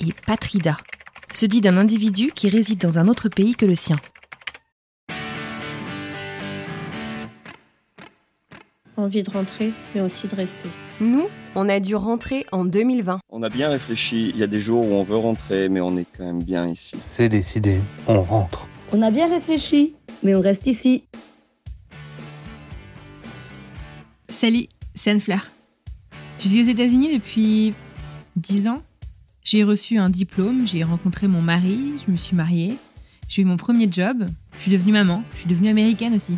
et patrida. Se dit d'un individu qui réside dans un autre pays que le sien. Envie de rentrer, mais aussi de rester. Nous, on a dû rentrer en 2020. On a bien réfléchi. Il y a des jours où on veut rentrer, mais on est quand même bien ici. C'est décidé, on rentre. On a bien réfléchi, mais on reste ici. Salut, c'est Anne Fleur. Je vis aux États-Unis depuis 10 ans. J'ai reçu un diplôme, j'ai rencontré mon mari, je me suis mariée, j'ai eu mon premier job, je suis devenue maman, je suis devenue américaine aussi.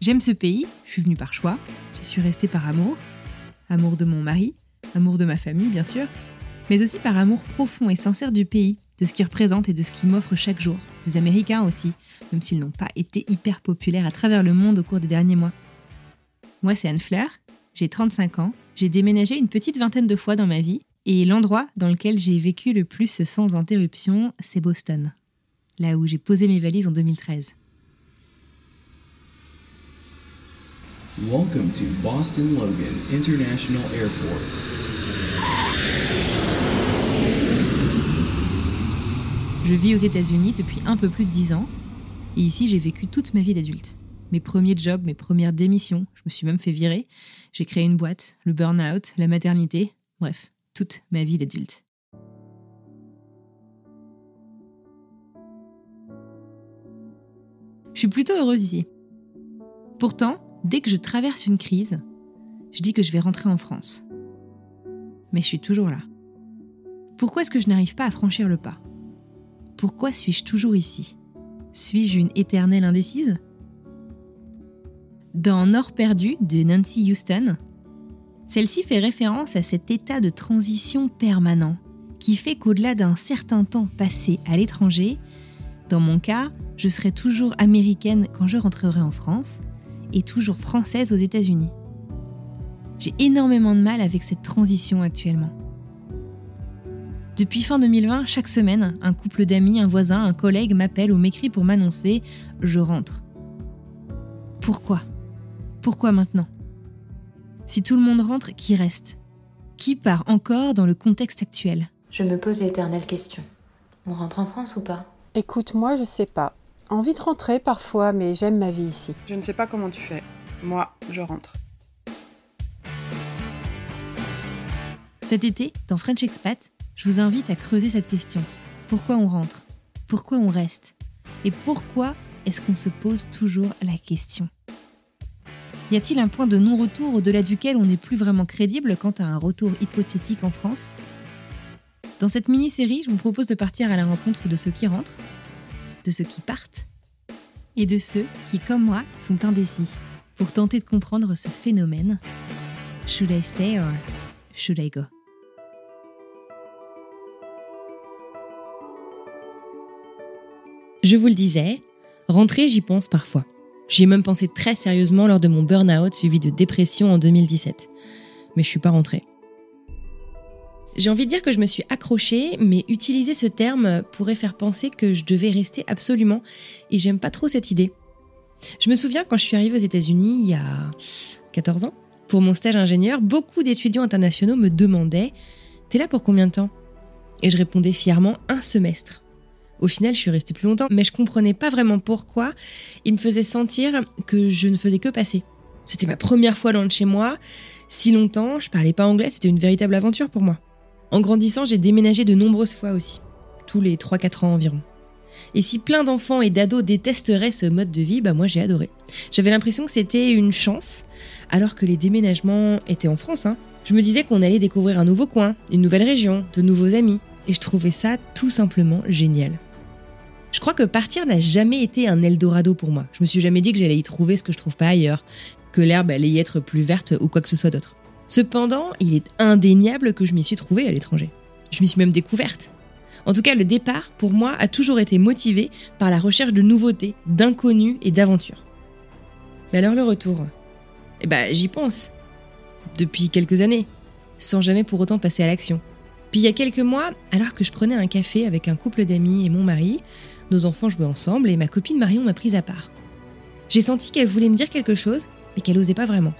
J'aime ce pays, je suis venue par choix, j'y suis restée par amour. Amour de mon mari, amour de ma famille bien sûr, mais aussi par amour profond et sincère du pays, de ce qu'il représente et de ce qu'il m'offre chaque jour. Des Américains aussi, même s'ils n'ont pas été hyper populaires à travers le monde au cours des derniers mois. Moi, c'est Anne Fleur, j'ai 35 ans, j'ai déménagé une petite vingtaine de fois dans ma vie, et l'endroit dans lequel j'ai vécu le plus sans interruption, c'est Boston, là où j'ai posé mes valises en 2013. Welcome to Boston Logan International Airport. Je vis aux États-Unis depuis un peu plus de 10 ans, et ici j'ai vécu toute ma vie d'adulte. Mes premiers jobs, mes premières démissions, je me suis même fait virer. J'ai créé une boîte, le burn-out, la maternité, bref, toute ma vie d'adulte. Je suis plutôt heureuse ici. Pourtant, dès que je traverse une crise, je dis que je vais rentrer en France. Mais je suis toujours là. Pourquoi est-ce que je n'arrive pas à franchir le pas? Pourquoi suis-je toujours ici? Suis-je une éternelle indécise? Dans Nord perdu de Nancy Houston, celle-ci fait référence à cet état de transition permanent qui fait qu'au-delà d'un certain temps passé à l'étranger, dans mon cas, je serai toujours américaine quand je rentrerai en France et toujours française aux États-Unis. J'ai énormément de mal avec cette transition actuellement. Depuis fin 2020, chaque semaine, un couple d'amis, un voisin, un collègue m'appelle ou m'écrit pour m'annoncer ⁇ Je rentre ⁇ Pourquoi? Pourquoi maintenant? Si tout le monde rentre, qui reste? Qui part encore dans le contexte actuel? Je me pose l'éternelle question. On rentre en France ou pas? Écoute, moi je sais pas. Envie de rentrer parfois, mais j'aime ma vie ici. Je ne sais pas comment tu fais. Moi, je rentre. Cet été, dans French Expat, je vous invite à creuser cette question. Pourquoi on rentre? Pourquoi on reste? Et pourquoi est-ce qu'on se pose toujours la question? Y a-t-il un point de non-retour au-delà duquel on n'est plus vraiment crédible quant à un retour hypothétique en France? Dans cette mini-série, je vous propose de partir à la rencontre de ceux qui rentrent, de ceux qui partent et de ceux qui, comme moi, sont indécis pour tenter de comprendre ce phénomène. Should I stay or should I go? Je vous le disais, rentrer, j'y pense parfois. J'y ai même pensé très sérieusement lors de mon burn-out suivi de dépression en 2017. Mais je suis pas rentrée. J'ai envie de dire que je me suis accrochée, mais utiliser ce terme pourrait faire penser que je devais rester absolument, et j'aime pas trop cette idée. Je me souviens quand je suis arrivée aux États-Unis il y a 14 ans, pour mon stage ingénieur, beaucoup d'étudiants internationaux me demandaient T'es là pour combien de temps? Et je répondais fièrement un semestre. Au final, je suis restée plus longtemps, mais je comprenais pas vraiment pourquoi. Il me faisait sentir que je ne faisais que passer. C'était ma première fois loin de chez moi. Si longtemps, je parlais pas anglais, c'était une véritable aventure pour moi. En grandissant, j'ai déménagé de nombreuses fois aussi, tous les 3-4 ans environ. Et si plein d'enfants et d'ados détesteraient ce mode de vie, bah moi j'ai adoré. J'avais l'impression que c'était une chance, alors que les déménagements étaient en France. Hein. Je me disais qu'on allait découvrir un nouveau coin, une nouvelle région, de nouveaux amis, et je trouvais ça tout simplement génial. Je crois que partir n'a jamais été un Eldorado pour moi. Je me suis jamais dit que j'allais y trouver ce que je trouve pas ailleurs, que l'herbe allait y être plus verte ou quoi que ce soit d'autre. Cependant, il est indéniable que je m'y suis trouvée à l'étranger. Je m'y suis même découverte. En tout cas, le départ, pour moi, a toujours été motivé par la recherche de nouveautés, d'inconnus et d'aventures. Mais alors le retour? Eh ben, j'y pense. Depuis quelques années, sans jamais pour autant passer à l'action. Puis il y a quelques mois, alors que je prenais un café avec un couple d'amis et mon mari, nos enfants jouaient ensemble et ma copine Marion m'a prise à part. J'ai senti qu'elle voulait me dire quelque chose, mais qu'elle n'osait pas vraiment.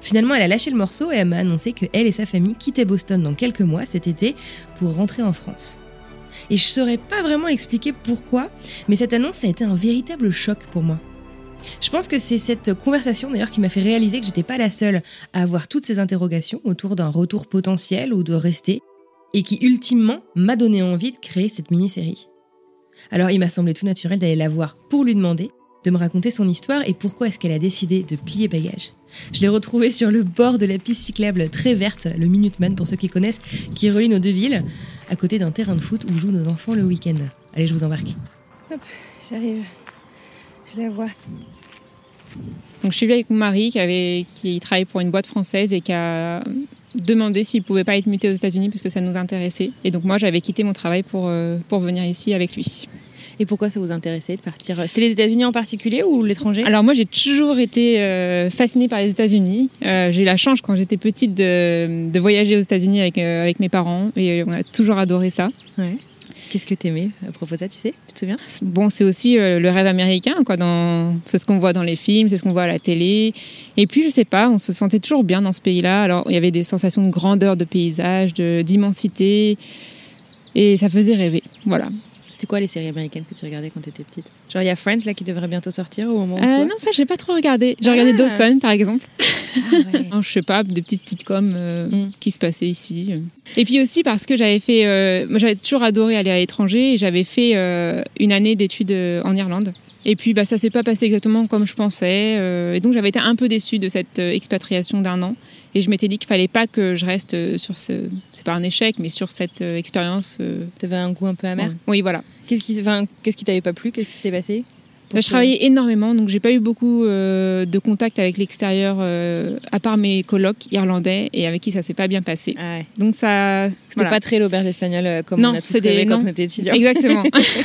Finalement, elle a lâché le morceau et elle m'a annoncé que elle et sa famille quittaient Boston dans quelques mois cet été pour rentrer en France. Et je saurais pas vraiment expliquer pourquoi, mais cette annonce a été un véritable choc pour moi. Je pense que c'est cette conversation d'ailleurs qui m'a fait réaliser que j'étais pas la seule à avoir toutes ces interrogations autour d'un retour potentiel ou de rester, et qui ultimement m'a donné envie de créer cette mini-série. Alors il m'a semblé tout naturel d'aller la voir pour lui demander de me raconter son histoire et pourquoi est-ce qu'elle a décidé de plier bagage. Je l'ai retrouvée sur le bord de la piste cyclable très verte, le Minuteman pour ceux qui connaissent, qui relie nos deux villes, à côté d'un terrain de foot où jouent nos enfants le week-end. Allez, je vous embarque. Hop, j'arrive. Je la vois. Donc je suis venue avec mon mari qui, avait, qui travaille pour une boîte française et qui a demandé s'il pouvait pas être muté aux États-Unis parce que ça nous intéressait. Et donc moi j'avais quitté mon travail pour, euh, pour venir ici avec lui. Et pourquoi ça vous intéressait de partir C'était les États-Unis en particulier ou l'étranger? Alors moi j'ai toujours été euh, fascinée par les États-Unis. Euh, j'ai eu la chance quand j'étais petite de, de voyager aux États-Unis avec, avec mes parents et on a toujours adoré ça. Ouais. Qu'est-ce que t'aimais à propos de ça, tu sais Tu te souviens? Bon, c'est aussi euh, le rêve américain, quoi. C'est ce qu'on voit dans les films, c'est ce qu'on voit à la télé. Et puis, je sais pas, on se sentait toujours bien dans ce pays-là. Alors, il y avait des sensations de grandeur, de paysage, d'immensité. Et ça faisait rêver. Voilà. C'était quoi les séries américaines que tu regardais quand tu étais petite? Genre il y a Friends là qui devrait bientôt sortir au moment où euh, Non, ça j'ai pas trop regardé. J'ai regardé ah. Dawson par exemple. Ah, ouais. je sais pas, des petites sitcoms euh, mm. qui se passaient ici. Et puis aussi parce que j'avais fait, euh, moi j'avais toujours adoré aller à l'étranger et j'avais fait une année d'études en Irlande. Et puis bah, ça s'est pas passé exactement comme je pensais. et donc j'avais été un peu déçue de cette expatriation d'un an. Et je m'étais dit qu'il fallait pas que je reste euh, sur ce. C'est pas un échec, mais sur cette euh, expérience. Euh, tu avais un goût un peu amer Oui, voilà. Qu'est-ce qui, enfin, qu'est-ce qui t'avait pas plu? Qu'est-ce qui s'était passé? Bah, je travaillais énormément, donc j'ai pas eu beaucoup de contact avec l'extérieur, à part mes colocs irlandais et avec qui ça s'est pas bien passé. Ah ouais. Donc ça, c'était pas très l'auberge espagnole comme non, on a tous rêvé quand on était étudiant. Exactement.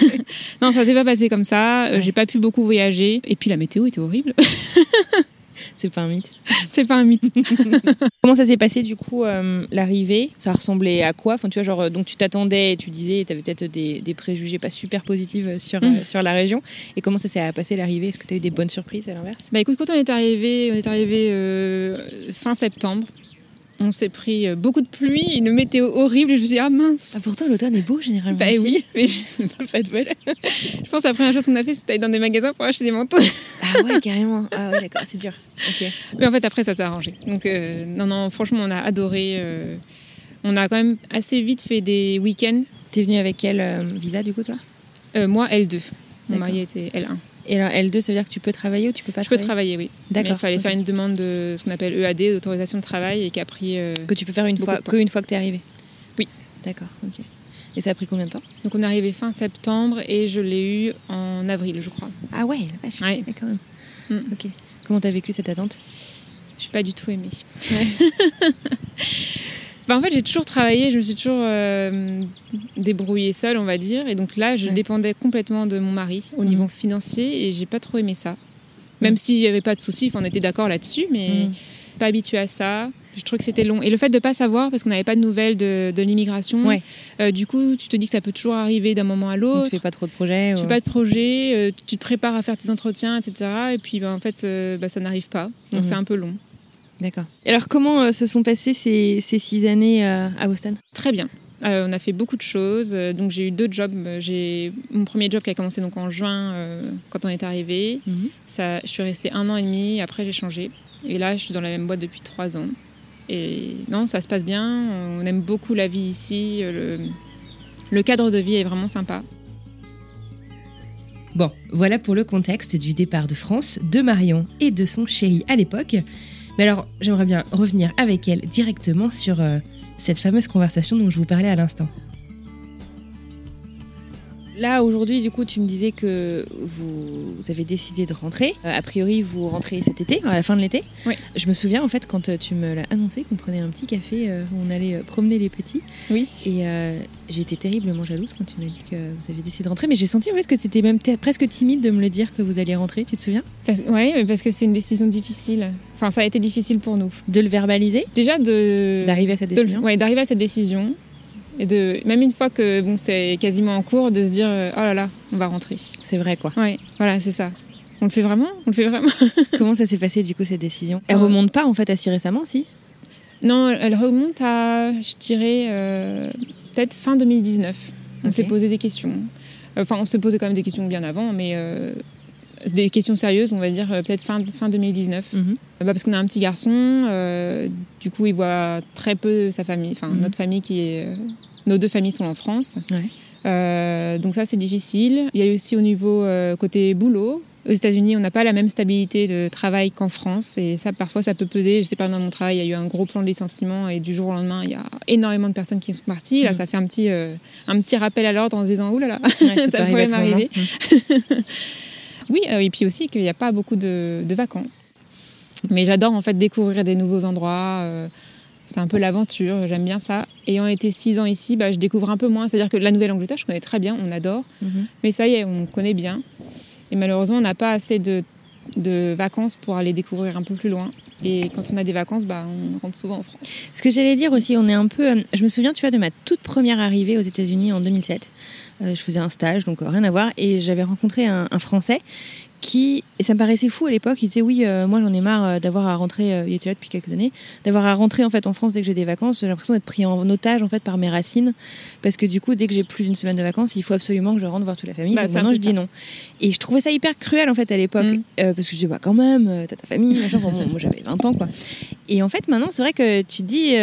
non, ça s'est pas passé comme ça. J'ai pas pu beaucoup voyager et puis la météo était horrible. C'est pas un mythe. C'est pas un mythe. Comment ça s'est passé du coup euh, l'arrivée? Ça ressemblait à quoi? Enfin tu vois genre euh, donc tu t'attendais, tu disais, tu avais peut-être des, des, préjugés pas super positifs euh, sur mm. sur la région. Et comment ça s'est passé l'arrivée? Est-ce que tu as eu des bonnes surprises à l'inverse? Bah écoute, quand on est arrivé, on est arrivé fin septembre on s'est pris euh, beaucoup de pluie, une météo horrible. Et je me suis dit, ah mince. Ah, pourtant, l'automne est beau généralement. Bah oui, mais je pas de bol. je pense que la première chose qu'on a fait, c'était aller dans des magasins pour acheter des manteaux. ah ouais, carrément. Ah ouais, d'accord, c'est dur. Mais en fait, après, ça s'est arrangé. Donc, euh, non, non, franchement, on a adoré. Euh, on a quand même assez vite fait des week-ends. T'es venue avec quel visa du coup, toi? Moi, L2. Mon mari était L1. Et alors L2, ça veut dire que tu peux travailler ou tu peux pas Je peux travailler, oui. D'accord. Il fallait faire une demande de ce qu'on appelle EAD, d'autorisation de travail, et qui a pris. Euh, que tu peux faire une fois, que une fois que tu es arrivé Oui. D'accord, ok. Et ça a pris combien de temps Donc on est arrivé fin septembre et je l'ai eu en avril, je crois. Ah ouais, la vache. Ouais. quand même. Mm. Ok. Comment t'as vécu cette attente Je n'ai pas du tout aimé. Ouais. Bah, en fait, j'ai toujours travaillé, je me suis toujours euh, débrouillée seule, on va dire. Et donc là, je dépendais complètement de mon mari au niveau financier et j'ai pas trop aimé ça. Même s'il n'y avait pas de soucis, on était d'accord là-dessus, mais pas habituée à ça. Je trouve que c'était long. Et le fait de ne pas savoir, parce qu'on n'avait pas de nouvelles de, l'immigration, euh, du coup, tu te dis que ça peut toujours arriver d'un moment à l'autre. Tu fais pas trop de projets. Tu fais pas de projets, euh, tu te prépares à faire tes entretiens, etc. Et puis, ben, en fait, bah, ça n'arrive pas. Donc, c'est un peu long. D'accord. Alors, comment euh, se sont passées ces, six années euh, à Boston? Très bien. Euh, on a fait beaucoup de choses. Donc j'ai eu deux jobs. J'ai mon premier job qui a commencé donc en juin quand on est arrivé. Mhm. Ça, je suis restée un an et demi. Après j'ai changé. Et là je suis dans la même boîte depuis trois ans. Et non, ça se passe bien. On aime beaucoup la vie ici. Le, le cadre de vie est vraiment sympa. Bon, voilà pour le contexte du départ de France, de Marion et de son chéri à l'époque. Mais alors, j'aimerais bien revenir avec elle directement sur euh, cette fameuse conversation dont je vous parlais à l'instant. Là, aujourd'hui, du coup, tu me disais que vous, avez décidé de rentrer. Euh, a priori, vous rentrez cet été, à la fin de l'été. Oui. Je me souviens, en fait, quand tu me l'as annoncé, qu'on prenait un petit café, euh, où on allait euh, promener les petits. Oui. Et j'ai été terriblement jalouse quand tu m'as dit que vous avez décidé de rentrer. Mais j'ai senti en fait, que c'était même presque timide de me le dire que vous alliez rentrer. Tu te souviens? Oui, mais parce que c'est une décision difficile. Enfin, ça a été difficile pour nous. De le verbaliser? Déjà, de... D'arriver à cette décision? Oui, d'arriver à cette décision. Et de, même une fois que bon, c'est quasiment en cours, de se dire oh là là, on va rentrer. C'est vrai quoi. Oui, voilà, c'est ça. On le fait vraiment? On le fait vraiment? Comment ça s'est passé du coup cette décision? Elle remonte pas en fait à si récemment, si? Non, elle remonte à, je dirais, euh, peut-être fin 2019. On s'est posé des questions. Enfin, on se posait quand même des questions bien avant, mais euh, des questions sérieuses, on va dire euh, peut-être fin, fin 2019. Mhm. bah parce qu'on a un petit garçon, du coup il voit très peu sa famille, enfin Mhm. notre famille qui est nos deux familles sont en France. Euh, donc ça, c'est difficile. Il y a aussi au niveau euh, côté boulot. Aux États-Unis, on n'a pas la même stabilité de travail qu'en France. Et ça, parfois, ça peut peser. Je sais pas, dans mon travail, il y a eu un gros plan de licenciement. Et du jour au lendemain, il y a énormément de personnes qui sont parties. Là, Mhm. ça fait un petit, euh, un petit rappel à l'ordre en se disant, oulala, Ouais, ça peut pourrait m'arriver. oui, euh, et puis aussi qu'il n'y a pas beaucoup de, de vacances. Mais j'adore en fait découvrir des nouveaux endroits. euh, c'est un peu l'aventure, j'aime bien ça. Ayant été six ans ici, bah, je découvre un peu moins. C'est-à-dire que la Nouvelle-Angleterre, je connais très bien, on adore. Mhm. Mais ça y est, on connaît bien. Et malheureusement, on n'a pas assez de, de vacances pour aller découvrir un peu plus loin. Et quand on a des vacances, bah, on rentre souvent en France. Ce que j'allais dire aussi, on est un peu. euh, Je me souviens, tu vois, de ma toute première arrivée aux États-Unis en 2007. Euh, je faisais un stage, donc euh, rien à voir, et j'avais rencontré un, un Français qui, et ça me paraissait fou à l'époque, il disait oui, euh, moi j'en ai marre euh, d'avoir à rentrer, euh, il était là depuis quelques années, d'avoir à rentrer en fait en France dès que j'ai des vacances, j'ai l'impression d'être pris en otage en fait par mes racines, parce que du coup dès que j'ai plus d'une semaine de vacances, il faut absolument que je rentre voir toute la famille. Bah, donc maintenant je ça. dis non. Et je trouvais ça hyper cruel en fait à l'époque, Mm. parce que je dis bah quand même, t'as ta famille, machin, enfin, bon, moi j'avais 20 ans quoi. Et en fait maintenant c'est vrai que tu te dis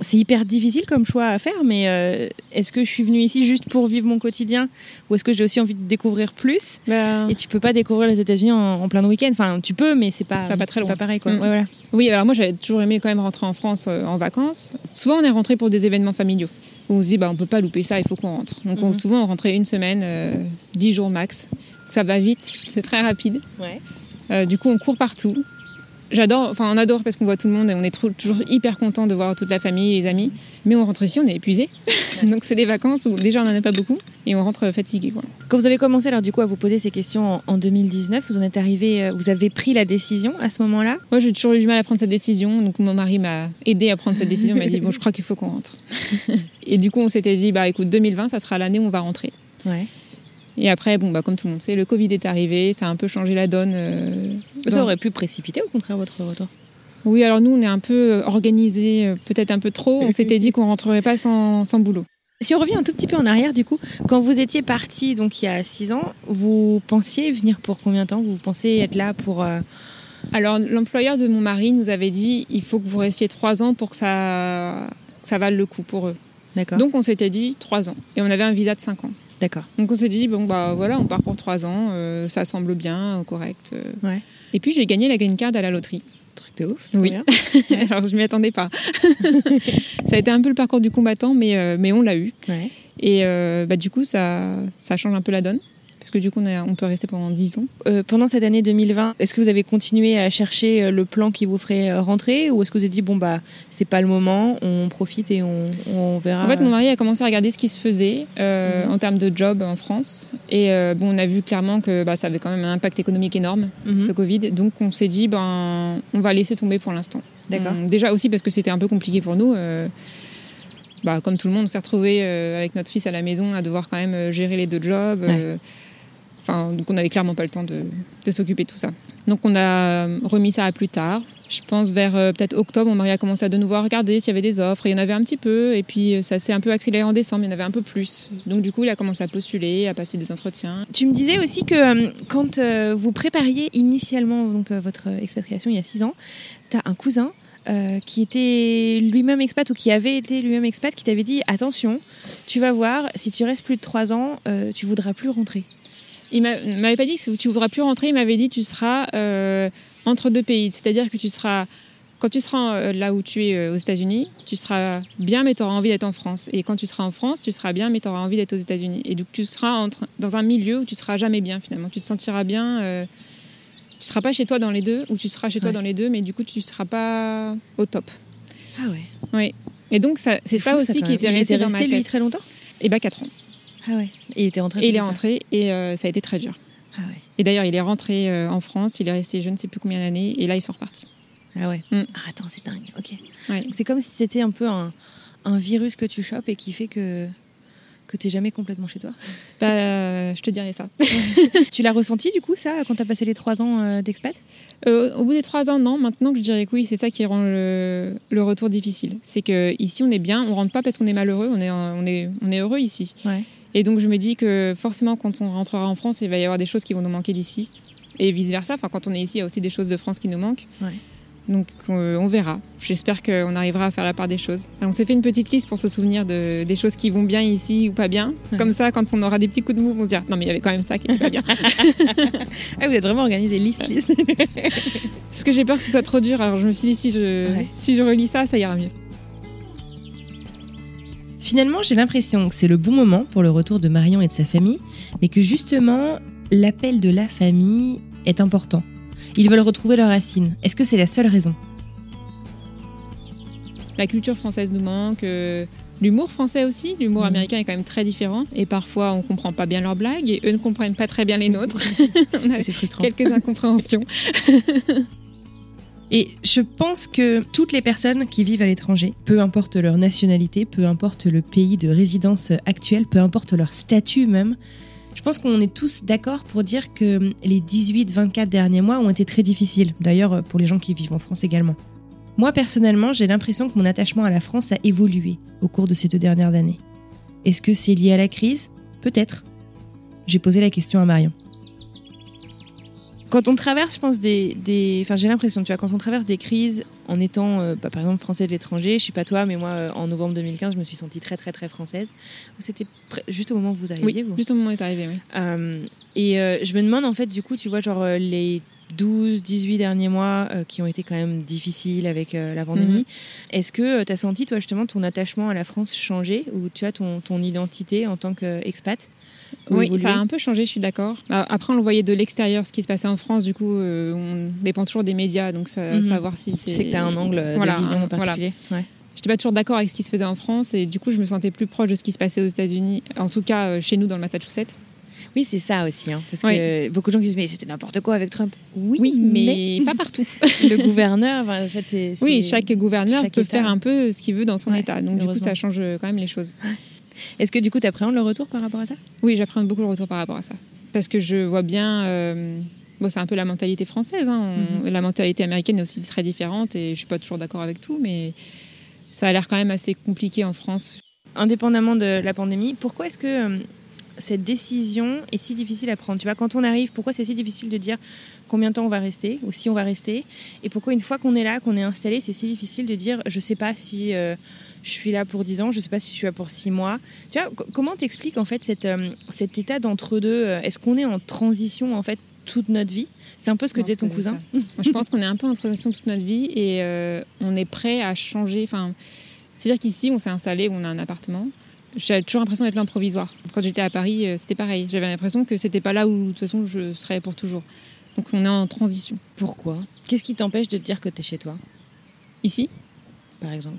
c'est hyper difficile comme choix à faire, mais euh, est-ce que je suis venue ici juste pour vivre mon quotidien ou est-ce que j'ai aussi envie de découvrir plus? Bah, Et tu peux pas découvrir les États-Unis en, en plein week-end. Enfin, tu peux, mais c'est pas, Pas- pas très pas pareil quoi. Mm. Ouais, voilà. Oui, alors moi j'avais toujours aimé quand même rentrer en France euh, en vacances. Souvent on est rentré pour des événements familiaux. Où on se dit bah on peut pas louper ça, il faut qu'on rentre. Donc on, Mhm. souvent on rentrait une semaine, euh, dix jours max. Ça va vite, c'est très rapide. Ouais. Euh, du coup on court partout. J'adore, enfin on adore parce qu'on voit tout le monde et on est trop- toujours hyper content de voir toute la famille, les amis. Mais on rentre ici, on est épuisé. Donc c'est des vacances où déjà on en a pas beaucoup et on rentre fatigué. Quoi. Quand vous avez commencé alors du coup à vous poser ces questions en, en 2019, vous en êtes arrivé, euh, vous avez pris la décision à ce moment-là? Moi j'ai toujours eu du mal à prendre cette décision. Donc mon mari m'a aidé à prendre cette décision. Il m'a dit bon je crois qu'il faut qu'on rentre. et du coup on s'était dit bah écoute 2020 ça sera l'année où on va rentrer. Ouais. Et après, bon, bah, comme tout le monde sait, le Covid est arrivé, ça a un peu changé la donne. euh, Ça dans- aurait pu précipiter au contraire votre retour? Oui, alors nous, on est un peu organisé, euh, peut-être un peu trop. On s'était dit qu'on rentrerait pas sans, sans boulot. Si on revient un tout petit peu en arrière, du coup, quand vous étiez parti, donc il y a six ans, vous pensiez venir pour combien de temps? Vous pensiez être là pour euh, Alors, l'employeur de mon mari nous avait dit il faut que vous restiez trois ans pour que ça, que ça vale le coup pour eux. D'accord. Donc, on s'était dit trois ans. Et on avait un visa de cinq ans. D'accord. Donc, on s'est dit bon, bah voilà, on part pour trois ans, euh, ça semble bien, euh, correct. euh. Ouais. Et puis, j'ai gagné la green card à la loterie. Truc de ouf. Oui. Alors, je m'y attendais pas. ça a été un peu le parcours du combattant, mais, euh, mais on l'a eu. Ouais. Et bah, du coup, ça, ça change un peu la donne. Parce que du coup, on, a- on peut rester pendant 10 ans. Euh, pendant cette année 2020, est-ce que vous avez continué à chercher euh, le plan qui vous ferait euh, rentrer ou est-ce que vous avez dit bon bah c'est pas le moment, on profite et on, on verra En fait, mon mari a commencé à regarder ce qui se faisait euh, Mhm. en termes de job en France. Et euh, bon, on a vu clairement que bah, ça avait quand même un impact économique énorme, Mhm. ce Covid. Donc, on s'est dit, ben, on va laisser tomber pour l'instant. D'accord. On- déjà aussi parce que c'était un peu compliqué pour nous. bah, comme tout le monde, on s'est retrouvé avec notre fils à la maison à devoir quand même euh, gérer les deux jobs. euh, Donc on n'avait clairement pas le temps de, s'occuper de tout ça. Donc on a remis ça à plus tard. Je pense vers euh, peut-être octobre, mon mari a commencé à de nouveau à regarder s'il y avait des offres. Et il y en avait un petit peu. Et puis euh, ça s'est un peu accéléré en décembre, il y en avait un peu plus. Donc du coup, il a commencé à postuler, à passer des entretiens. Tu me disais aussi que euh, quand vous prépariez initialement votre expatriation il y a six ans, tu as un cousin qui était lui-même expat ou qui avait été lui-même expat qui t'avait dit attention, tu vas voir, si tu restes plus de trois ans, euh, tu voudras plus rentrer. Il m'a- m'avait pas dit que tu voudras plus rentrer, il m'avait dit tu seras euh, entre deux pays. C'est-à-dire que tu seras, quand tu seras euh, là où tu es euh, aux États-Unis, tu seras bien, mais tu auras envie d'être en France. Et quand tu seras en France, tu seras bien, mais tu auras envie d'être aux États-Unis. Et donc tu seras entre, dans un milieu où tu seras jamais bien finalement. Tu te sentiras bien. euh, tu seras pas chez toi dans les deux, ou tu seras chez toi Ouais. dans les deux, mais du coup tu seras pas au top. Ah ouais. Oui. Et donc c'est ça aussi qui était resté était dans ma resté, lui, tête. très longtemps? Et bah 4 ans. Ah ouais. Et il était rentré Et il est rentré et euh, ça a été très dur. Ah ouais. Et d'ailleurs, il est rentré euh, en France, il est resté je ne sais plus combien d'années, et là, ils sont repartis. Ah ouais. Mm. Ah, attends, c'est dingue. Ok. Ouais. C'est comme si c'était un peu un, un virus que tu chopes et qui fait que que t'es jamais complètement chez toi. Bah, euh, je te dirais ça. tu l'as ressenti du coup ça quand t'as passé les trois ans euh, d'expat? Au bout des trois ans, non. Maintenant que je dirais que oui, c'est ça qui rend le, le retour difficile. C'est que ici, on est bien, on rentre pas parce qu'on est malheureux, on est, on est, on est heureux ici. Ouais. Et donc, je me dis que forcément, quand on rentrera en France, il va y avoir des choses qui vont nous manquer d'ici. Et vice-versa. Enfin, quand on est ici, il y a aussi des choses de France qui nous manquent. Ouais. Donc, euh, on verra. J'espère qu'on arrivera à faire la part des choses. Alors, on s'est fait une petite liste pour se souvenir de, des choses qui vont bien ici ou pas bien. Ouais. Comme ça, quand on aura des petits coups de mou, on se dira non, mais il y avait quand même ça qui était pas bien. Ah vous êtes vraiment organisé liste liste. Parce que j'ai peur que ce soit trop dur. Alors, je me suis dit si je, Ouais. si je relis ça, ça ira mieux. Finalement, j'ai l'impression que c'est le bon moment pour le retour de Marion et de sa famille, mais que justement, l'appel de la famille est important. Ils veulent retrouver leurs racines. Est-ce que c'est la seule raison? La culture française nous manque. euh, L'humour français aussi, l'humour Mhm. américain est quand même très différent et parfois on comprend pas bien leurs blagues et eux ne comprennent pas très bien les nôtres. on a C'est frustrant. quelques incompréhensions. Et je pense que toutes les personnes qui vivent à l'étranger, peu importe leur nationalité, peu importe le pays de résidence actuel, peu importe leur statut même, je pense qu'on est tous d'accord pour dire que les 18-24 derniers mois ont été très difficiles. D'ailleurs, pour les gens qui vivent en France également. Moi, personnellement, j'ai l'impression que mon attachement à la France a évolué au cours de ces deux dernières années. Est-ce que c'est lié à la crise? Peut-être. J'ai posé la question à Marion. Quand on traverse, je pense, des. des- Enfin, j'ai l'impression, tu vois, quand on traverse des crises en étant, euh, bah, par exemple, français de l'étranger, je sais pas toi, mais moi, euh, en novembre 2015, je me suis sentie très, très, très française. C'était juste au moment où vous arriviez, Oui, vous. juste au moment où est arrivé, oui. Euh, et euh, je me demande, en fait, du coup, tu vois, genre, les 12, 18 derniers mois qui ont été quand même difficiles avec la pandémie, est-ce que tu as senti, toi, justement, ton attachement à la France changer ou tu as ton, ton identité en tant qu'expat? Oui, ça a un peu changé, je suis d'accord. Bah, Après, on le voyait de l'extérieur, ce qui se passait en France. Du coup, euh, on dépend toujours des médias, donc ça, Mhm. savoir si c'est. Tu sais que tu as un angle de Voilà, vision un- en particulier. Ouais. J'étais pas toujours d'accord avec ce qui se faisait en France et du coup, je me sentais plus proche de ce qui se passait aux États-Unis, en tout cas euh, chez nous dans le Massachusetts. Oui, c'est ça aussi. hein, parce Oui. que beaucoup de gens qui disent Mais c'était n'importe quoi avec Trump. Oui, Oui, mais pas partout. le gouverneur, en fait, c'est. Oui, chaque gouverneur chaque peut État. faire un peu ce qu'il veut dans son Ouais, État. Donc, du coup, ça change euh, quand même les choses. Est-ce que du coup, tu appréhendes le retour par rapport à ça? Oui, j'apprends beaucoup le retour par rapport à ça. Parce que je vois bien. euh, Bon, c'est un peu la mentalité française. hein. On- Mhm. La mentalité américaine est aussi très différente et je suis pas toujours d'accord avec tout, mais ça a l'air quand même assez compliqué en France. Indépendamment de la pandémie, pourquoi est-ce que euh, cette décision est si difficile à prendre? Tu vois, quand on arrive, pourquoi c'est si difficile de dire combien de temps on va rester ou si on va rester? Et pourquoi une fois qu'on est là, qu'on est installé, c'est si difficile de dire je sais pas si euh, je suis là pour 10 ans, je sais pas si je suis là pour 6 mois. Tu vois, co- comment t'expliques en fait cette, euh, cet état d'entre-deux euh, Est-ce qu'on est en transition en fait toute notre vie? C'est un peu ce que disait ton cousin. je pense qu'on est un peu en transition toute notre vie et euh, on est prêt à changer. Enfin, c'est-à-dire qu'ici, on s'est installé, on a un appartement. J'ai toujours l'impression d'être là en provisoire. Quand j'étais à Paris, euh, c'était pareil. J'avais l'impression que c'était pas là où, de toute façon, je serais pour toujours. Donc, on est en transition. Pourquoi? Qu'est-ce qui t'empêche de te dire que tu es chez toi, Ici, par exemple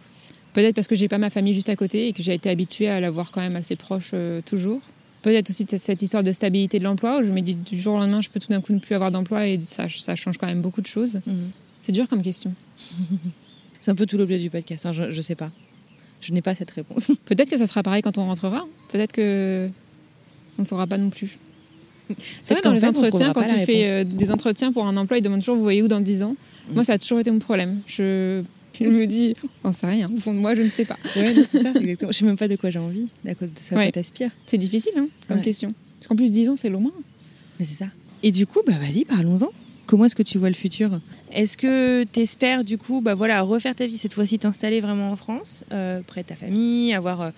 peut-être parce que j'ai pas ma famille juste à côté et que j'ai été habituée à la voir quand même assez proche euh, toujours. Peut-être aussi cette- histoire de stabilité de l'emploi où je me dis du jour au lendemain, je peux tout d'un coup ne plus avoir d'emploi et ça, ça change quand même beaucoup de choses. Mhm. C'est dur comme question. C'est un peu tout l'objet du podcast, hein, je, je sais pas. Je n'ai pas cette réponse. Peut-être que ça sera pareil quand on rentrera. Peut-être que on saura pas non plus. C'est vrai, dans les entretiens, quand tu fais euh, des entretiens pour un emploi, ils demandent toujours vous voyez où dans 10 ans? Moi, ça a toujours été mon problème. Je, je me dis, on sait rien. Au fond de moi, je ne sais pas. Ouais, non, c'est ça, exactement. Je sais même pas de quoi j'ai envie, à cause de ça Ouais. t'aspires. C'est difficile hein, comme Ouais. question. Parce qu'en plus, 10 ans, c'est loin. Mais c'est ça. Et du coup, bah vas-y, parlons-en. Comment est-ce que tu vois le futur Est-ce que tu espères du coup bah voilà, refaire ta vie cette fois-ci, t'installer vraiment en France, euh, près de ta famille, avoir euh,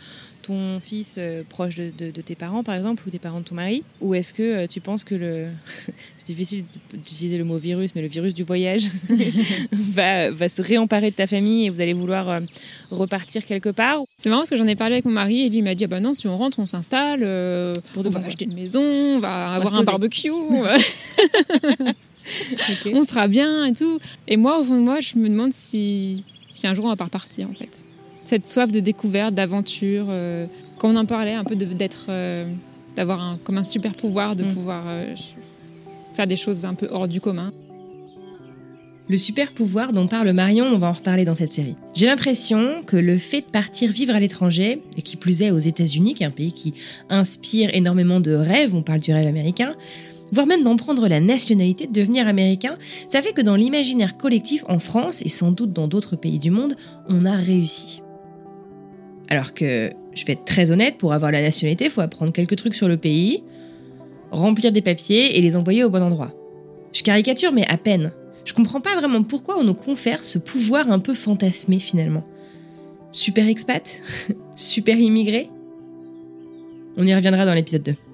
ton fils euh, proche de, de- de tes parents par exemple ou des parents de ton mari? Ou est-ce que tu penses que le... C'est difficile d'utiliser le mot virus, mais le virus du voyage va, va se réemparer de ta famille et vous allez vouloir repartir quelque part? C'est marrant parce que j'en ai parlé avec mon mari et lui m'a dit ah bah non si on rentre on s'installe, on va acheter une maison, on va avoir un poser. on sera bien et tout. Et moi au fond de moi je me demande si, si un jour on va pas repartir en fait. Cette soif de découverte, d'aventure, euh, quand on en parlait un peu d'être, euh, d'avoir un, comme un super pouvoir, de Mm. pouvoir euh, faire des choses un peu hors du commun. Le super pouvoir dont parle Marion, on va en reparler dans cette série. J'ai l'impression que le fait de partir vivre à l'étranger, et qui plus est aux États-Unis, qui est un pays qui inspire énormément de rêves, on parle du rêve américain, voire même d'en prendre la nationalité, de devenir américain, ça fait que dans l'imaginaire collectif en France, et sans doute dans d'autres pays du monde, on a réussi. Alors que, je vais être très honnête, pour avoir la nationalité, il faut apprendre quelques trucs sur le pays, remplir des papiers et les envoyer au bon endroit. Je caricature, mais à peine. Je comprends pas vraiment pourquoi on nous confère ce pouvoir un peu fantasmé finalement. Super expat? Super immigré? On y reviendra dans l'épisode 2.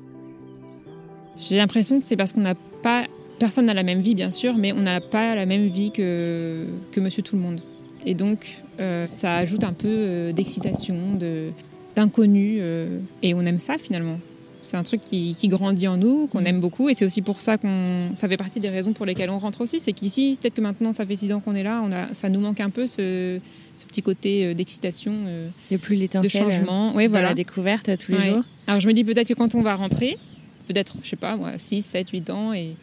J'ai l'impression que c'est parce qu'on n'a pas. Personne n'a la même vie, bien sûr, mais on n'a pas la même vie que, que monsieur tout le monde. Et donc, euh, ça ajoute un peu euh, d'excitation, de- d'inconnu. euh, et on aime ça, finalement. C'est un truc qui, qui grandit en nous, qu'on aime beaucoup. Et c'est aussi pour ça qu'on. Ça fait partie des raisons pour lesquelles on rentre aussi. C'est qu'ici, peut-être que maintenant, ça fait six ans qu'on est là, on a, ça nous manque un peu ce, ce petit côté d'excitation. de changement. dans voilà. la découverte tous les Ouais. jours. Alors je me dis peut-être que quand on va rentrer, peut-être, je sais pas, moi, 6, 7, 8 ans, et,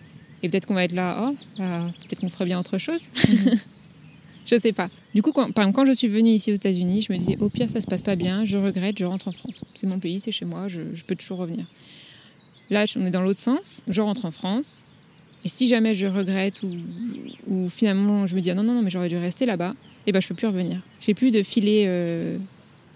et peut-être qu'on va être là, oh, bah, peut-être qu'on ferait bien autre chose. je sais pas. Du coup, quand, par exemple, quand je suis venue ici aux États-Unis, je me disais, au pire, ça se passe pas bien, je regrette, je rentre en France. C'est mon pays, c'est chez moi, je, je peux toujours revenir. Là, on est dans l'autre sens, je rentre en France. Et si jamais je regrette ou, ou finalement je me dis ah non, non, non, mais j'aurais dû rester là-bas, et ben je peux plus revenir. J'ai plus de filet euh,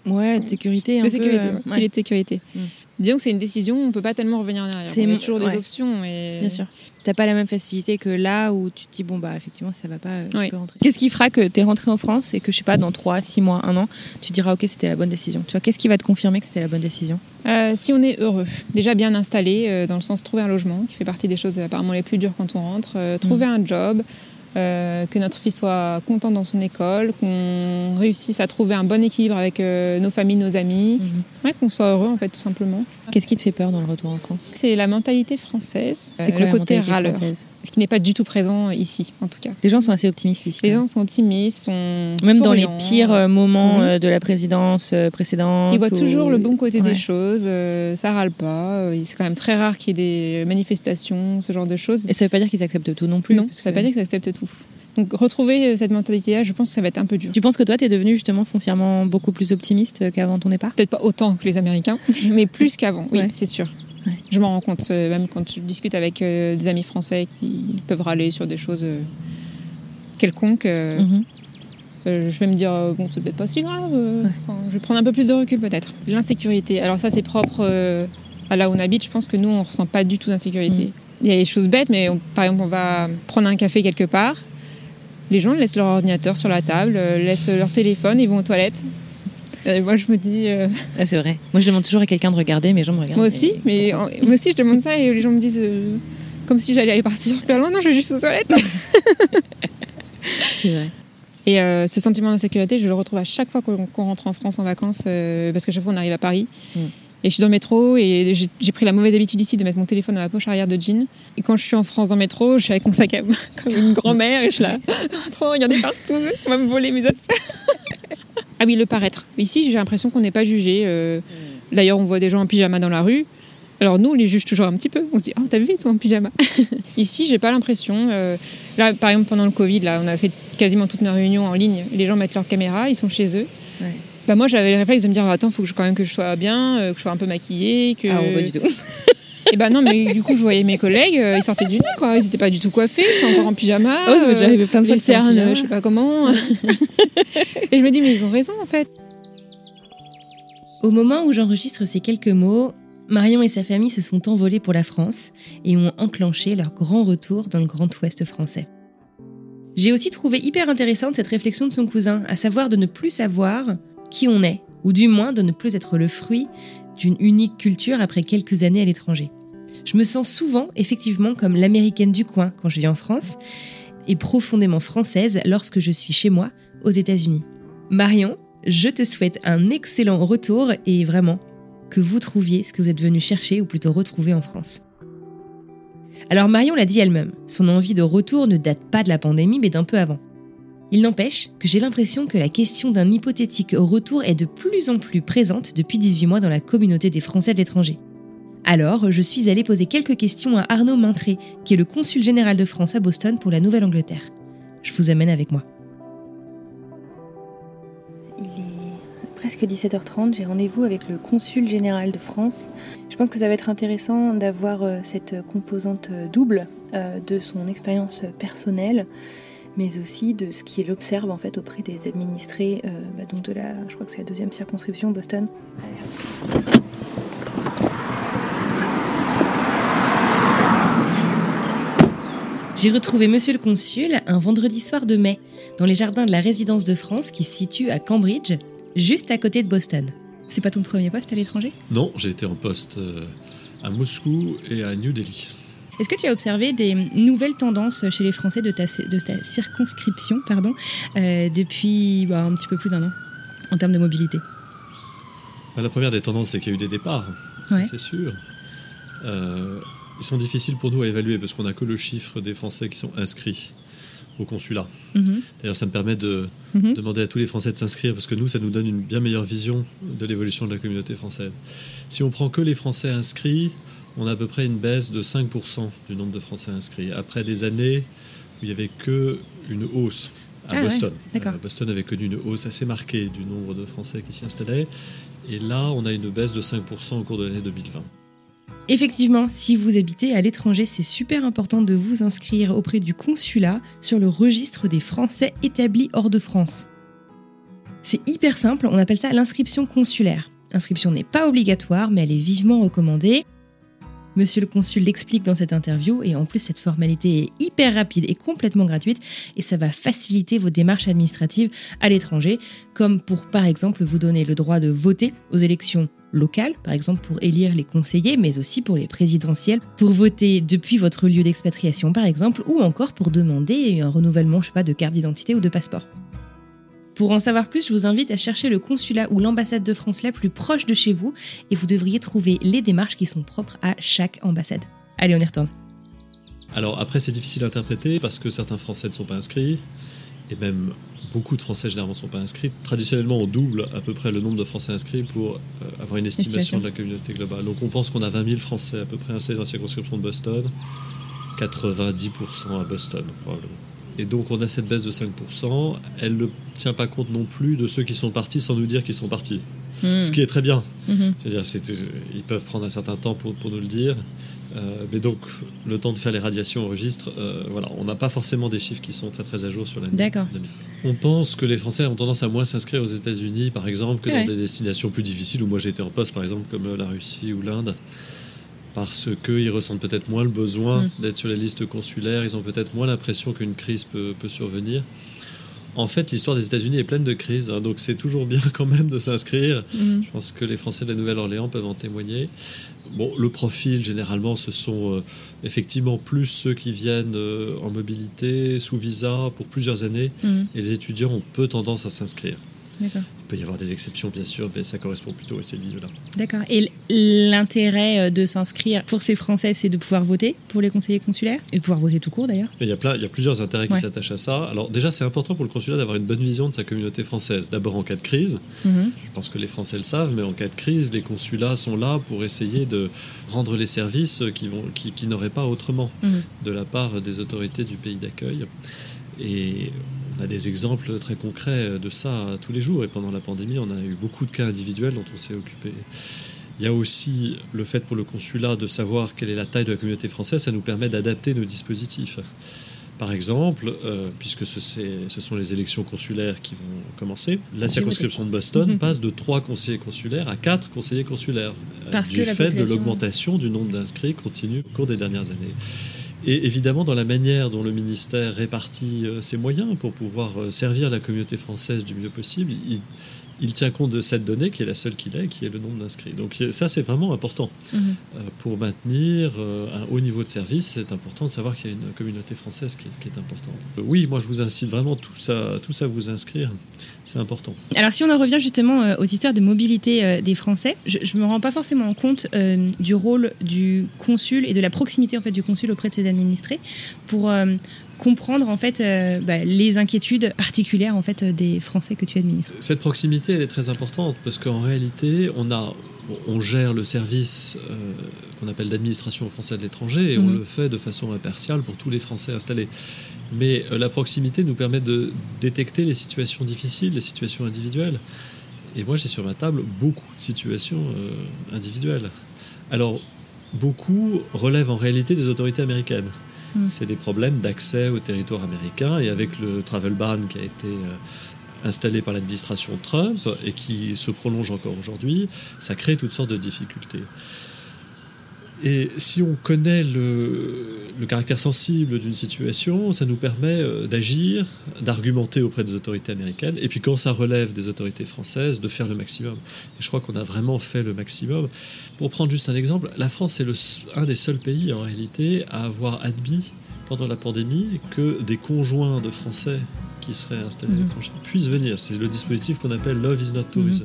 Ouais, de sécurité. un de peu, sécurité, euh, ouais. filet de sécurité. Mm. Disons que c'est une décision, on peut pas tellement revenir en arrière. C'est y a toujours des ouais. options. Et... Bien sûr. T'as pas la même facilité que là où tu te dis, bon, bah, effectivement, si ça va pas, euh, je peux rentrer. Qu'est-ce qui fera que t'es rentré en France et que, je sais pas, dans 3, 6 mois, 1 an, tu diras, ok, c'était la bonne décision Tu vois, qu'est-ce qui va te confirmer que c'était la bonne décision? Euh, si on est heureux, déjà bien installé, euh, dans le sens trouver un logement, qui fait partie des choses apparemment les plus dures quand on rentre, euh, trouver Mm. un job, euh, que notre fille soit content dans son école, qu'on réussisse à trouver un bon équilibre avec euh, nos familles, nos amis, ouais, qu'on soit heureux en fait tout simplement. Qu'est-ce qui te fait peur dans le retour en France? C'est la mentalité française, C'est quoi le côté râleur, française ce qui n'est pas du tout présent ici en tout cas. Les gens sont assez optimistes ici. Les gens sont optimistes, sont Même dans les pires euh, moments Mhm. euh, de la présidence euh, précédente. Ils voient ou- toujours le bon côté Ouais. des choses, ça râle pas. c'est quand même très rare qu'il y ait des manifestations, ce genre de choses. Et ça veut pas dire qu'ils acceptent tout non plus. Non, ça veut que- pas dire qu'ils acceptent tout. Donc retrouver euh, cette mentalité-là, je pense que ça va être un peu dur. Tu penses que toi, t'es devenu justement foncièrement beaucoup plus optimiste euh, qu'avant ton départ? Peut-être pas autant que les Américains, mais plus qu'avant, oui, Ouais. c'est sûr. Ouais. Je m'en rends compte, euh, même quand je discute avec euh, des amis français qui peuvent râler sur des choses euh, quelconques. Mhm. Je vais me dire, bon, c'est peut-être pas si grave. je vais prendre un peu plus de recul peut-être. L'insécurité. Alors ça, c'est propre à là où on habite. Je pense que nous, on ressent pas du tout d'insécurité. Mm. Il y a des choses bêtes, mais on- par exemple, on va prendre un café quelque part. Les gens laissent leur ordinateur sur la table, euh, laissent leur téléphone, ils vont aux toilettes. Et moi, je me dis, euh, Ah, c'est vrai. Moi, je demande toujours à quelqu'un de regarder, mes gens me regardent. moi aussi, mais en- moi aussi, je demande ça et les gens me disent, euh, comme si j'allais aller partir super loin. Non, je vais juste aux toilettes. C'est vrai. Et euh, ce sentiment d'insécurité, je le retrouve à chaque fois qu'on rentre en France en vacances, euh, parce qu'à chaque fois on arrive à Paris. Mm. Et je suis dans le métro et j'ai pris la mauvaise habitude ici de mettre mon téléphone dans la poche arrière de jean. Et quand je suis en France dans le métro, je suis avec mon sac à main comme une grand-mère et je suis là, trop regardez partout, on va me voler mes affaires. ah oui, le paraître. Ici, j'ai l'impression qu'on n'est pas jugé. euh, D'ailleurs, on voit des gens en pyjama dans la rue. Alors nous, on les juge toujours un petit peu. On se dit, oh, t'as vu, ils sont en pyjama. Ici, j'ai pas l'impression. euh, Là, par exemple, pendant le Covid, là, on a fait quasiment toutes nos réunions en ligne. Les gens mettent leur caméra, ils sont chez eux. Ouais. Bah moi, j'avais le réflexe de me dire, attends, faut que je, quand même que je sois bien, euh, que je sois un peu maquillée. Que... Ah, bon, pas du tout. Et bah non, mais du coup, je voyais mes collègues, euh, ils sortaient du nid, quoi. Ils étaient pas du tout coiffés, ils sont encore en pyjama. Oh, ça m'est déjà arrivé plein de fois Les c'est en cernes, je sais pas comment. Et je me dis, mais ils ont raison, en fait. Au moment où j'enregistre ces quelques mots, Marion et sa famille se sont envolés pour la France et ont enclenché leur grand retour dans le Grand Ouest français. J'ai aussi trouvé hyper intéressante cette réflexion de son cousin, à savoir de ne plus savoir qui on est, ou du moins de ne plus être le fruit d'une unique culture après quelques années à l'étranger. Je me sens souvent, effectivement, comme l'américaine du coin quand je vis en France, et profondément française lorsque je suis chez moi, aux États-Unis. Marion, je te souhaite un excellent retour et vraiment que vous trouviez ce que vous êtes venu chercher ou plutôt retrouver en France. Alors Marion l'a dit elle-même, son envie de retour ne date pas de la pandémie mais d'un peu avant. Il n'empêche que j'ai l'impression que la question d'un hypothétique retour est de plus en plus présente depuis 18 mois dans la communauté des Français de l'étranger. Alors, je suis allée poser quelques questions à Arnaud Maintré, qui est le consul général de France à Boston pour la Nouvelle-Angleterre. Je vous amène avec moi. Il est presque 17h30, j'ai rendez-vous avec le consul général de France. Je pense que ça va être intéressant d'avoir euh, cette composante euh, double euh, de son expérience personnelle, mais aussi de ce qu'il observe en fait auprès des administrés bah, donc de la, je crois que c'est la deuxième circonscription Boston. J'ai retrouvé Monsieur le Consul un vendredi soir de mai, dans les jardins de la résidence de France qui se situe à Cambridge, juste à côté de Boston. C'est pas ton premier poste à l'étranger? Non, j'ai été en poste euh, à Moscou et à New Delhi. Est-ce que tu as observé des nouvelles tendances chez les Français de ta, de ta circonscription pardon, euh, depuis bah, un petit peu plus d'un an, en termes de mobilité? Bah, La première des tendances, c'est qu'il y a eu des départs, c'est sûr. Euh, ils sont difficiles pour nous à évaluer parce qu'on n'a que le chiffre des Français qui sont inscrits au consulat. Mhm. D'ailleurs, ça me permet de Mhm. demander à tous les Français de s'inscrire parce que nous, ça nous donne une bien meilleure vision de l'évolution de la communauté française. Si on prend que les Français inscrits, on a à peu près une baisse de 5% du nombre de Français inscrits. Après des années où il n'y avait que une hausse à Ah Boston. Euh, Boston avait connu une hausse assez marquée du nombre de Français qui s'y installaient. Et là, on a une baisse de 5% au cours de l'année 2020. Effectivement, si vous habitez à l'étranger, c'est super important de vous inscrire auprès du consulat sur le registre des Français établis hors de France. C'est hyper simple, on appelle ça l'inscription consulaire. L'inscription n'est pas obligatoire, mais elle est vivement recommandée. Monsieur le consul l'explique dans cette interview et en plus cette formalité est hyper rapide et complètement gratuite et ça va faciliter vos démarches administratives à l'étranger, comme pour par exemple vous donner le droit de voter aux élections locales, par exemple pour élire les conseillers, mais aussi pour les présidentielles, pour voter depuis votre lieu d'expatriation par exemple, ou encore pour demander un renouvellement, je sais pas, de carte d'identité ou de passeport. Pour en savoir plus, je vous invite à chercher le consulat ou l'ambassade de France la plus proche de chez vous et vous devriez trouver les démarches qui sont propres à chaque ambassade. Allez, on y retourne. Alors après, c'est difficile à interpréter parce que certains Français ne sont pas inscrits, et même beaucoup de Français généralement ne sont pas inscrits. Traditionnellement, on double à peu près le nombre de Français inscrits pour euh, avoir une estimation Estimation. de la communauté globale. Donc on pense qu'on a 20 000 Français à peu près inscrits dans la circonscription de Boston, 90% à Boston probablement. Et donc on a cette baisse de 5%, elle ne tient pas compte non plus de ceux qui sont partis sans nous dire qu'ils sont partis. Hmm. Ce qui est très bien. C'est-à-dire, c'est, euh, ils peuvent prendre un certain temps pour, pour nous le dire. Euh, mais donc, le temps de faire les radiations au registre, euh, voilà, on n'a pas forcément des chiffres qui sont très très à jour sur l'année. D'accord. 2000. On pense que les Français ont tendance à moins s'inscrire aux États-Unis, par exemple, que dans vrai. des destinations plus difficiles où moi j'ai été en poste, par exemple, comme la Russie ou l'Inde, parce qu'ils ressentent peut-être moins le besoin Mm. d'être sur les listes consulaires, ils ont peut-être moins l'impression qu'une crise peut, peut survenir. En fait, l'histoire des États-Unis est pleine de crises, hein, donc c'est toujours bien quand même de s'inscrire. Mhm. Je pense que les Français de la Nouvelle-Orléans peuvent en témoigner. Bon, le profil, généralement, ce sont euh, effectivement plus ceux qui viennent euh, en mobilité, sous visa, pour plusieurs années. Mhm. Et les étudiants ont peu tendance à s'inscrire. Peut y avoir des exceptions, bien sûr, mais ça correspond plutôt à ces lignes-là. D'accord. Et l'intérêt euh, de s'inscrire pour ces Français, c'est de pouvoir voter pour les conseillers consulaires et de pouvoir voter tout court d'ailleurs? Il y a, plein, il y a plusieurs intérêts qui s'attachent à ça. Alors déjà, c'est important pour le consulat d'avoir une bonne vision de sa communauté française. D'abord en cas de crise, Mhm. je pense que les Français le savent, mais en cas de crise, les consulats sont là pour essayer de rendre les services qui, vont, qui, qui n'auraient pas autrement Mhm. de la part des autorités du pays d'accueil. Et on a des exemples très concrets de ça tous les jours. Et pendant la pandémie, on a eu beaucoup de cas individuels dont on s'est occupé. Il y a aussi le fait pour le consulat de savoir quelle est la taille de la communauté française, ça nous permet d'adapter nos dispositifs. Par exemple, euh, puisque ce, ce, sont les élections consulaires qui vont commencer, la circonscription de Boston passe de trois conseillers consulaires à quatre conseillers consulaires, Parce du fait de l'augmentation du nombre d'inscrits continue au cours des dernières années. Et évidemment, dans la manière dont le ministère répartit ses moyens pour pouvoir servir la communauté française du mieux possible, il, il tient compte de cette donnée qui est la seule qu'il ait, qui est le nombre d'inscrits. Donc ça, c'est vraiment important. Mhm. Euh, pour maintenir euh, un haut niveau de service, c'est important de savoir qu'il y a une communauté française qui est, importante. Euh, oui, moi, je vous incite vraiment tout ça, tout ça à vous inscrire. C'est important. Alors si on en revient justement aux histoires de mobilité des Français, je ne me rends pas forcément compte du rôle du consul et de la proximité en fait du consul auprès de ses administrés pour comprendre en fait euh, bah, les inquiétudes particulières en fait des Français que tu administres. Cette proximité elle est très importante parce qu'en réalité on a on gère le service euh, qu'on appelle l'administration française de l'étranger et on mhm. le fait de façon impartiale pour tous les Français installés. Mais euh, la proximité nous permet de détecter les situations difficiles, les situations individuelles. Et moi j'ai sur ma table beaucoup de situations individuelles. Alors beaucoup relèvent en réalité des autorités américaines. Mm. C'est des problèmes d'accès au territoire américain. Et avec le travel ban qui a été euh, installé par l'administration Trump et qui se prolonge encore aujourd'hui, ça crée toutes sortes de difficultés. Et si on connaît le, caractère sensible d'une situation, ça nous permet euh, d'agir, d'argumenter auprès des autorités américaines, et puis quand ça relève des autorités françaises, de faire le maximum. Et je crois qu'on a vraiment fait le maximum. Pour prendre juste un exemple, la France est le, un des seuls pays en réalité à avoir admis pendant la pandémie que des conjoints de Français qui seraient installés à mhm. l'étranger puissent venir. C'est le dispositif qu'on appelle Love is not tourism.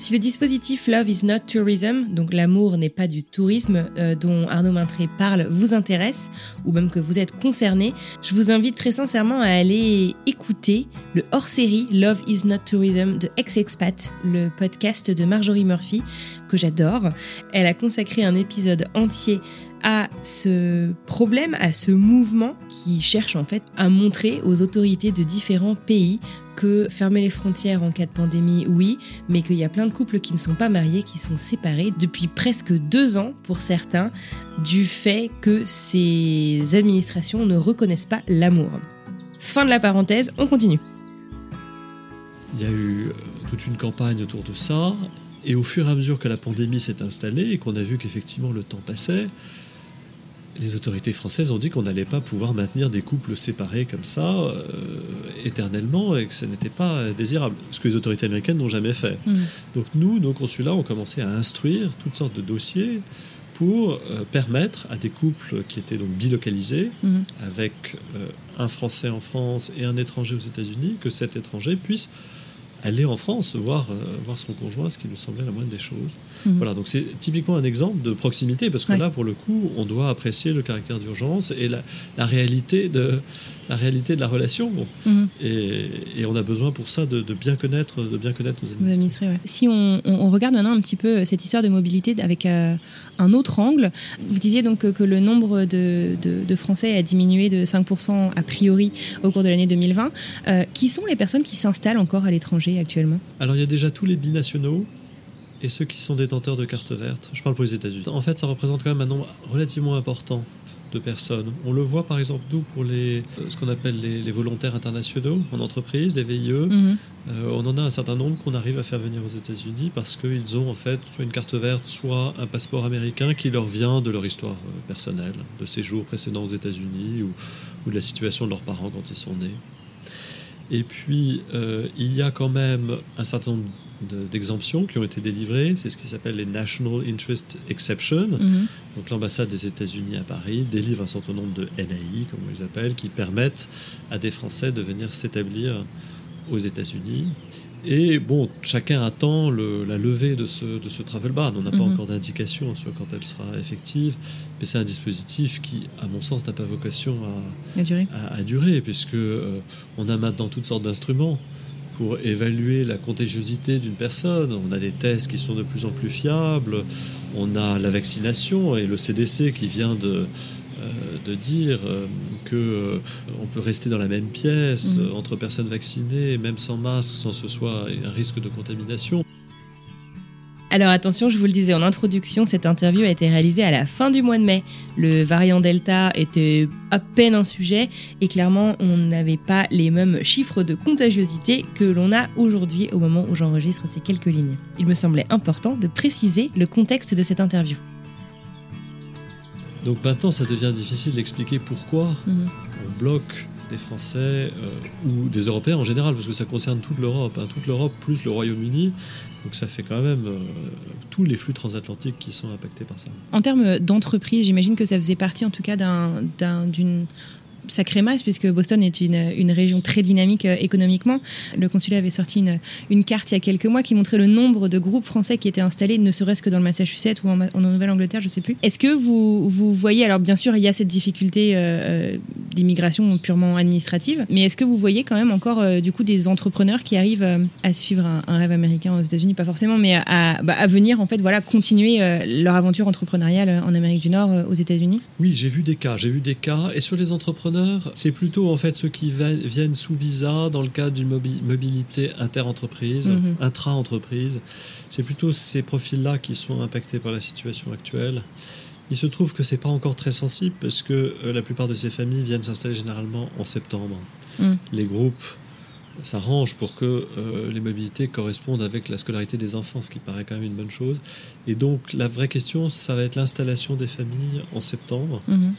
Si le dispositif Love is not tourism, donc l'amour n'est pas du tourisme, euh, dont Arnaud Maintré parle, vous intéresse, ou même que vous êtes concerné, je vous invite très sincèrement à aller écouter le hors-série Love is not tourism de Ex-Expat, le podcast de Marjorie Murphy, que j'adore. Elle a consacré un épisode entier à ce problème, à ce mouvement qui cherche en fait à montrer aux autorités de différents pays que fermer les frontières en cas de pandémie, oui, mais qu'il y a plein de couples qui ne sont pas mariés, qui sont séparés depuis presque deux ans pour certains, du fait que ces administrations ne reconnaissent pas l'amour. Fin de la parenthèse, on continue. Il y a eu euh, toute une campagne autour de ça, et au fur et à mesure que la pandémie s'est installée et qu'on a vu qu'effectivement le temps passait, les autorités françaises ont dit qu'on n'allait pas pouvoir maintenir des couples séparés comme ça euh, éternellement et que ce n'était pas désirable. Ce que les autorités américaines n'ont jamais fait. Mm. Donc nous, nos consulats ont commencé à instruire toutes sortes de dossiers pour euh, permettre à des couples qui étaient donc bilocalisés, mm. avec euh, un Français en France et un étranger aux États-Unis, que cet étranger puisse aller en France voir, euh, voir son conjoint, ce qui nous semblait la moindre des choses. Mhm. Voilà, donc c'est typiquement un exemple de proximité, parce que là, pour le coup, on doit apprécier le caractère d'urgence et la, la, réalité de, la réalité de la relation. Mhm. Et, on a besoin pour ça de, bien connaître, de bien connaître nos administrés. Si on, regarde maintenant un petit peu euh, cette histoire de mobilité avec euh, un autre angle, vous disiez donc que, le nombre de, Français a diminué de 5% a priori au cours de l'année 2020. Euh, qui sont les personnes qui s'installent encore à l'étranger actuellement? Alors il y a déjà tous les binationaux et ceux qui sont détenteurs de cartes vertes. Je parle pour les États-Unis. En fait, ça représente quand même un nombre relativement important de personnes. On le voit par exemple nous pour les, ce qu'on appelle les, volontaires internationaux en entreprise, les VIE. Mhm. Euh, on en a un certain nombre qu'on arrive à faire venir aux États-Unis parce qu'ils ont en fait soit une carte verte, soit un passeport américain qui leur vient de leur histoire euh, personnelle, de séjours précédents aux États-Unis ou, ou, de la situation de leurs parents quand ils sont nés. Et puis, euh, il y a quand même un certain nombre d'exemptions qui ont été délivrées. C'est ce qui s'appelle les National Interest Exception. Mhm. Donc l'ambassade des États-Unis à Paris délivre un certain nombre de NAI, comme on les appelle, qui permettent à des Français de venir s'établir aux États-Unis. Et bon, chacun attend la levée de ce, de ce travel ban. On n'a pas mhm. encore d'indication sur quand elle sera effective, mais c'est un dispositif qui, à mon sens, n'a pas vocation à, à, durer. puisque euh, on a maintenant toutes sortes d'instruments pour évaluer la contagiosité d'une personne. On a des tests qui sont de plus en plus fiables. On a la vaccination et le CDC qui vient de, euh, de dire euh, que euh, on peut rester dans la même pièce mmh. entre personnes vaccinées, même sans masque, sans que ce soit un risque de contamination. Alors attention, je vous le disais en introduction, cette interview a été réalisée à la fin du mois de mai. Le variant Delta était à peine un sujet et clairement on n'avait pas les mêmes chiffres de contagiosité que l'on a aujourd'hui au moment où j'enregistre ces quelques lignes. Il me semblait important de préciser le contexte de cette interview. Donc maintenant ça devient difficile d'expliquer pourquoi Mhm. on bloque des Français euh, ou des Européens en général, parce que ça concerne toute l'Europe, hein, toute l'Europe plus le Royaume-Uni. Donc ça fait quand même euh, tous les flux transatlantiques qui sont impactés par ça. En termes d'entreprise, j'imagine que ça faisait partie en tout cas d'un- d'un- d'une sacrée masse, puisque Boston est une, une région très dynamique euh, économiquement. Le consulat avait sorti une, une carte il y a quelques mois qui montrait le nombre de groupes français qui étaient installés, ne serait-ce que dans le Massachusetts ou en, Nouvelle-Angleterre, je sais plus. Est-ce que vous, vous voyez, alors bien sûr, il y a cette difficulté euh, euh, d'immigration purement administrative, mais est-ce que vous voyez quand même encore du coup des entrepreneurs qui arrivent à suivre un, rêve américain aux États-Unis, pas forcément, mais à, bah, à venir en fait, voilà, continuer leur aventure entrepreneuriale en Amérique du Nord, aux États-Unis? Oui, j'ai vu des cas, j'ai vu des cas. Et sur les entrepreneurs, c'est plutôt en fait ceux qui viennent sous visa dans le cadre d'une mobi- mobilité inter-entreprise, Mhm. intra-entreprise. C'est plutôt ces profils-là qui sont impactés par la situation actuelle. Il se trouve que c'est pas encore très sensible parce que euh, la plupart de ces familles viennent s'installer généralement en septembre. Mhm. Les groupes s'arrangent pour que euh, les mobilités correspondent avec la scolarité des enfants, ce qui paraît quand même une bonne chose. Et donc la vraie question, ça va être l'installation des familles en septembre. Mhm.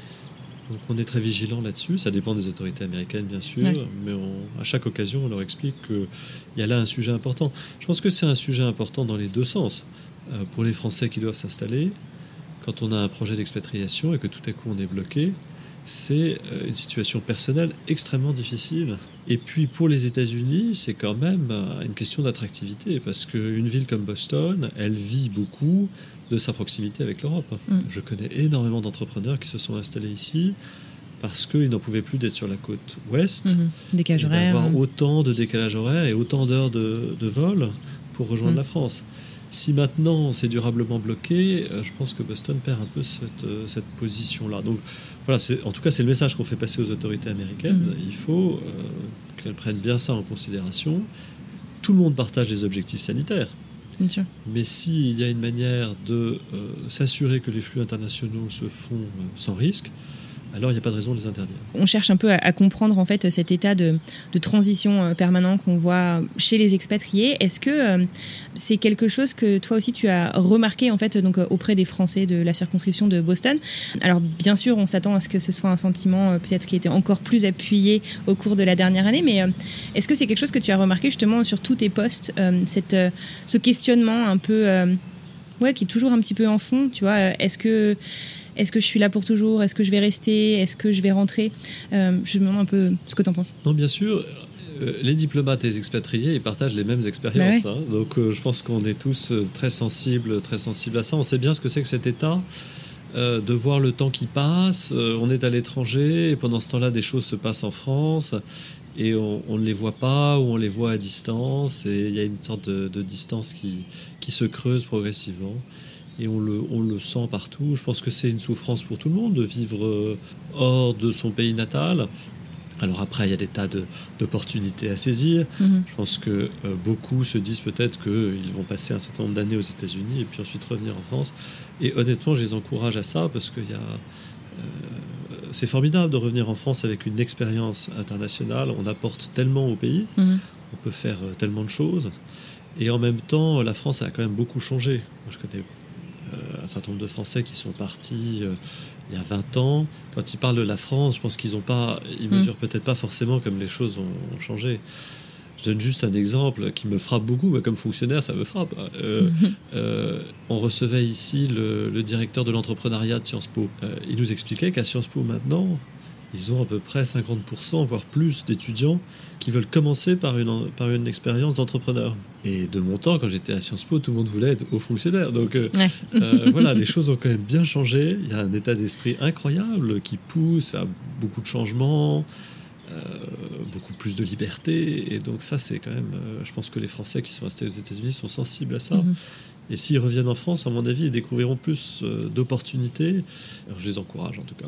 Donc on est très vigilant là-dessus. Ça dépend des autorités américaines, bien sûr, mais on- à chaque occasion, on leur explique qu'il y a là un sujet important. Je pense que c'est un sujet important dans les deux sens. Euh, pour les Français qui doivent s'installer, quand on a un projet d'expatriation et que tout à coup on est bloqué, c'est euh, une situation personnelle extrêmement difficile. Et puis pour les États-Unis, c'est quand même euh, une question d'attractivité, parce qu'une ville comme Boston, elle vit beaucoup de sa proximité avec l'Europe. Mm. Je connais énormément d'entrepreneurs qui se sont installés ici parce qu'ils n'en pouvaient plus d'être sur la côte ouest Mhm. Décalage horaire. d'avoir autant de décalage horaire et autant d'heures de, de vol pour rejoindre Mm. la France. Si maintenant c'est durablement bloqué, euh, je pense que Boston perd un peu cette, euh, cette position-là. Donc voilà, c'est- en tout cas c'est le message qu'on fait passer aux autorités américaines. Mhm. Il faut euh, qu'elles prennent bien ça en considération. Tout le monde partage les objectifs sanitaires. Mais s'il y a une manière de euh, s'assurer que les flux internationaux se font euh, sans risque, alors il n'y a pas de raison de les interdire. On cherche un peu à, comprendre en fait cet état de, transition euh, permanent qu'on voit chez les expatriés. Est-ce que euh, c'est quelque chose que toi aussi tu as remarqué en fait donc euh, auprès des Français de la circonscription de Boston? Alors bien sûr, on s'attend à ce que ce soit un sentiment peut-être qui était encore plus appuyé au cours de la dernière année, mais est-ce que c'est quelque chose que tu as remarqué justement sur tous tes postes, ce questionnement un peu, ouais, qui est toujours un petit peu en fond, tu vois? Est-ce que est-ce que je suis là pour toujours? Est-ce que je vais rester? Est-ce que je vais rentrer? Euh, Je me demande un peu ce que tu en penses. Non, bien sûr. euh, les diplomates et les expatriés, ils partagent les mêmes expériences. Bah ouais. hein. Donc, euh, je pense qu'on est tous très sensibles, très sensibles à ça. On sait bien ce que c'est que cet état, euh, de voir le temps qui passe. Euh, on est à l'étranger et pendant ce temps-là, des choses se passent en France et on, on ne les voit pas ou on les voit à distance. Et il y a une sorte de, de distance qui, qui se creuse progressivement. Et on le, on le sent partout. Je pense que c'est une souffrance pour tout le monde de vivre euh, hors de son pays natal. Alors après, il y a des tas de- d'opportunités à saisir. Mhm. Je pense que euh, beaucoup se disent peut-être qu'ils vont passer un certain nombre d'années aux États-Unis et puis ensuite revenir en France. Et honnêtement, je les encourage à ça parce qu'il y a. euh, c'est formidable de revenir en France avec une expérience internationale. On apporte tellement au pays, Mhm. on peut faire tellement de choses. Et en même temps, la France a quand même beaucoup changé. Moi, je connais un certain nombre de Français qui sont partis euh, il y a 20 ans. Quand ils parlent de la France, je pense qu'ils ont pas, ils Mm. mesurent peut-être pas forcément comme les choses ont, ont changé. Je donne juste un exemple qui me frappe beaucoup, mais comme fonctionnaire, ça me frappe. Euh, euh, on recevait ici le, le directeur de l'entrepreneuriat de Sciences Po. Euh, il nous expliquait qu'à Sciences Po maintenant, ils ont à peu près 50%, voire plus, d'étudiants qui veulent commencer par une, par une expérience d'entrepreneur. Et de mon temps, quand j'étais à Sciences Po, tout le monde voulait être haut fonctionnaire. Donc euh, Ouais. euh, voilà, les choses ont quand même bien changé. Il y a un état d'esprit incroyable qui pousse à beaucoup de changements, euh, beaucoup plus de liberté. Et donc ça, c'est quand même, je pense que les Français qui sont installés aux États-Unis sont sensibles à ça. Mhm. Et s'ils reviennent en France, à mon avis, ils découvriront plus d'opportunités. Je les encourage en tout cas.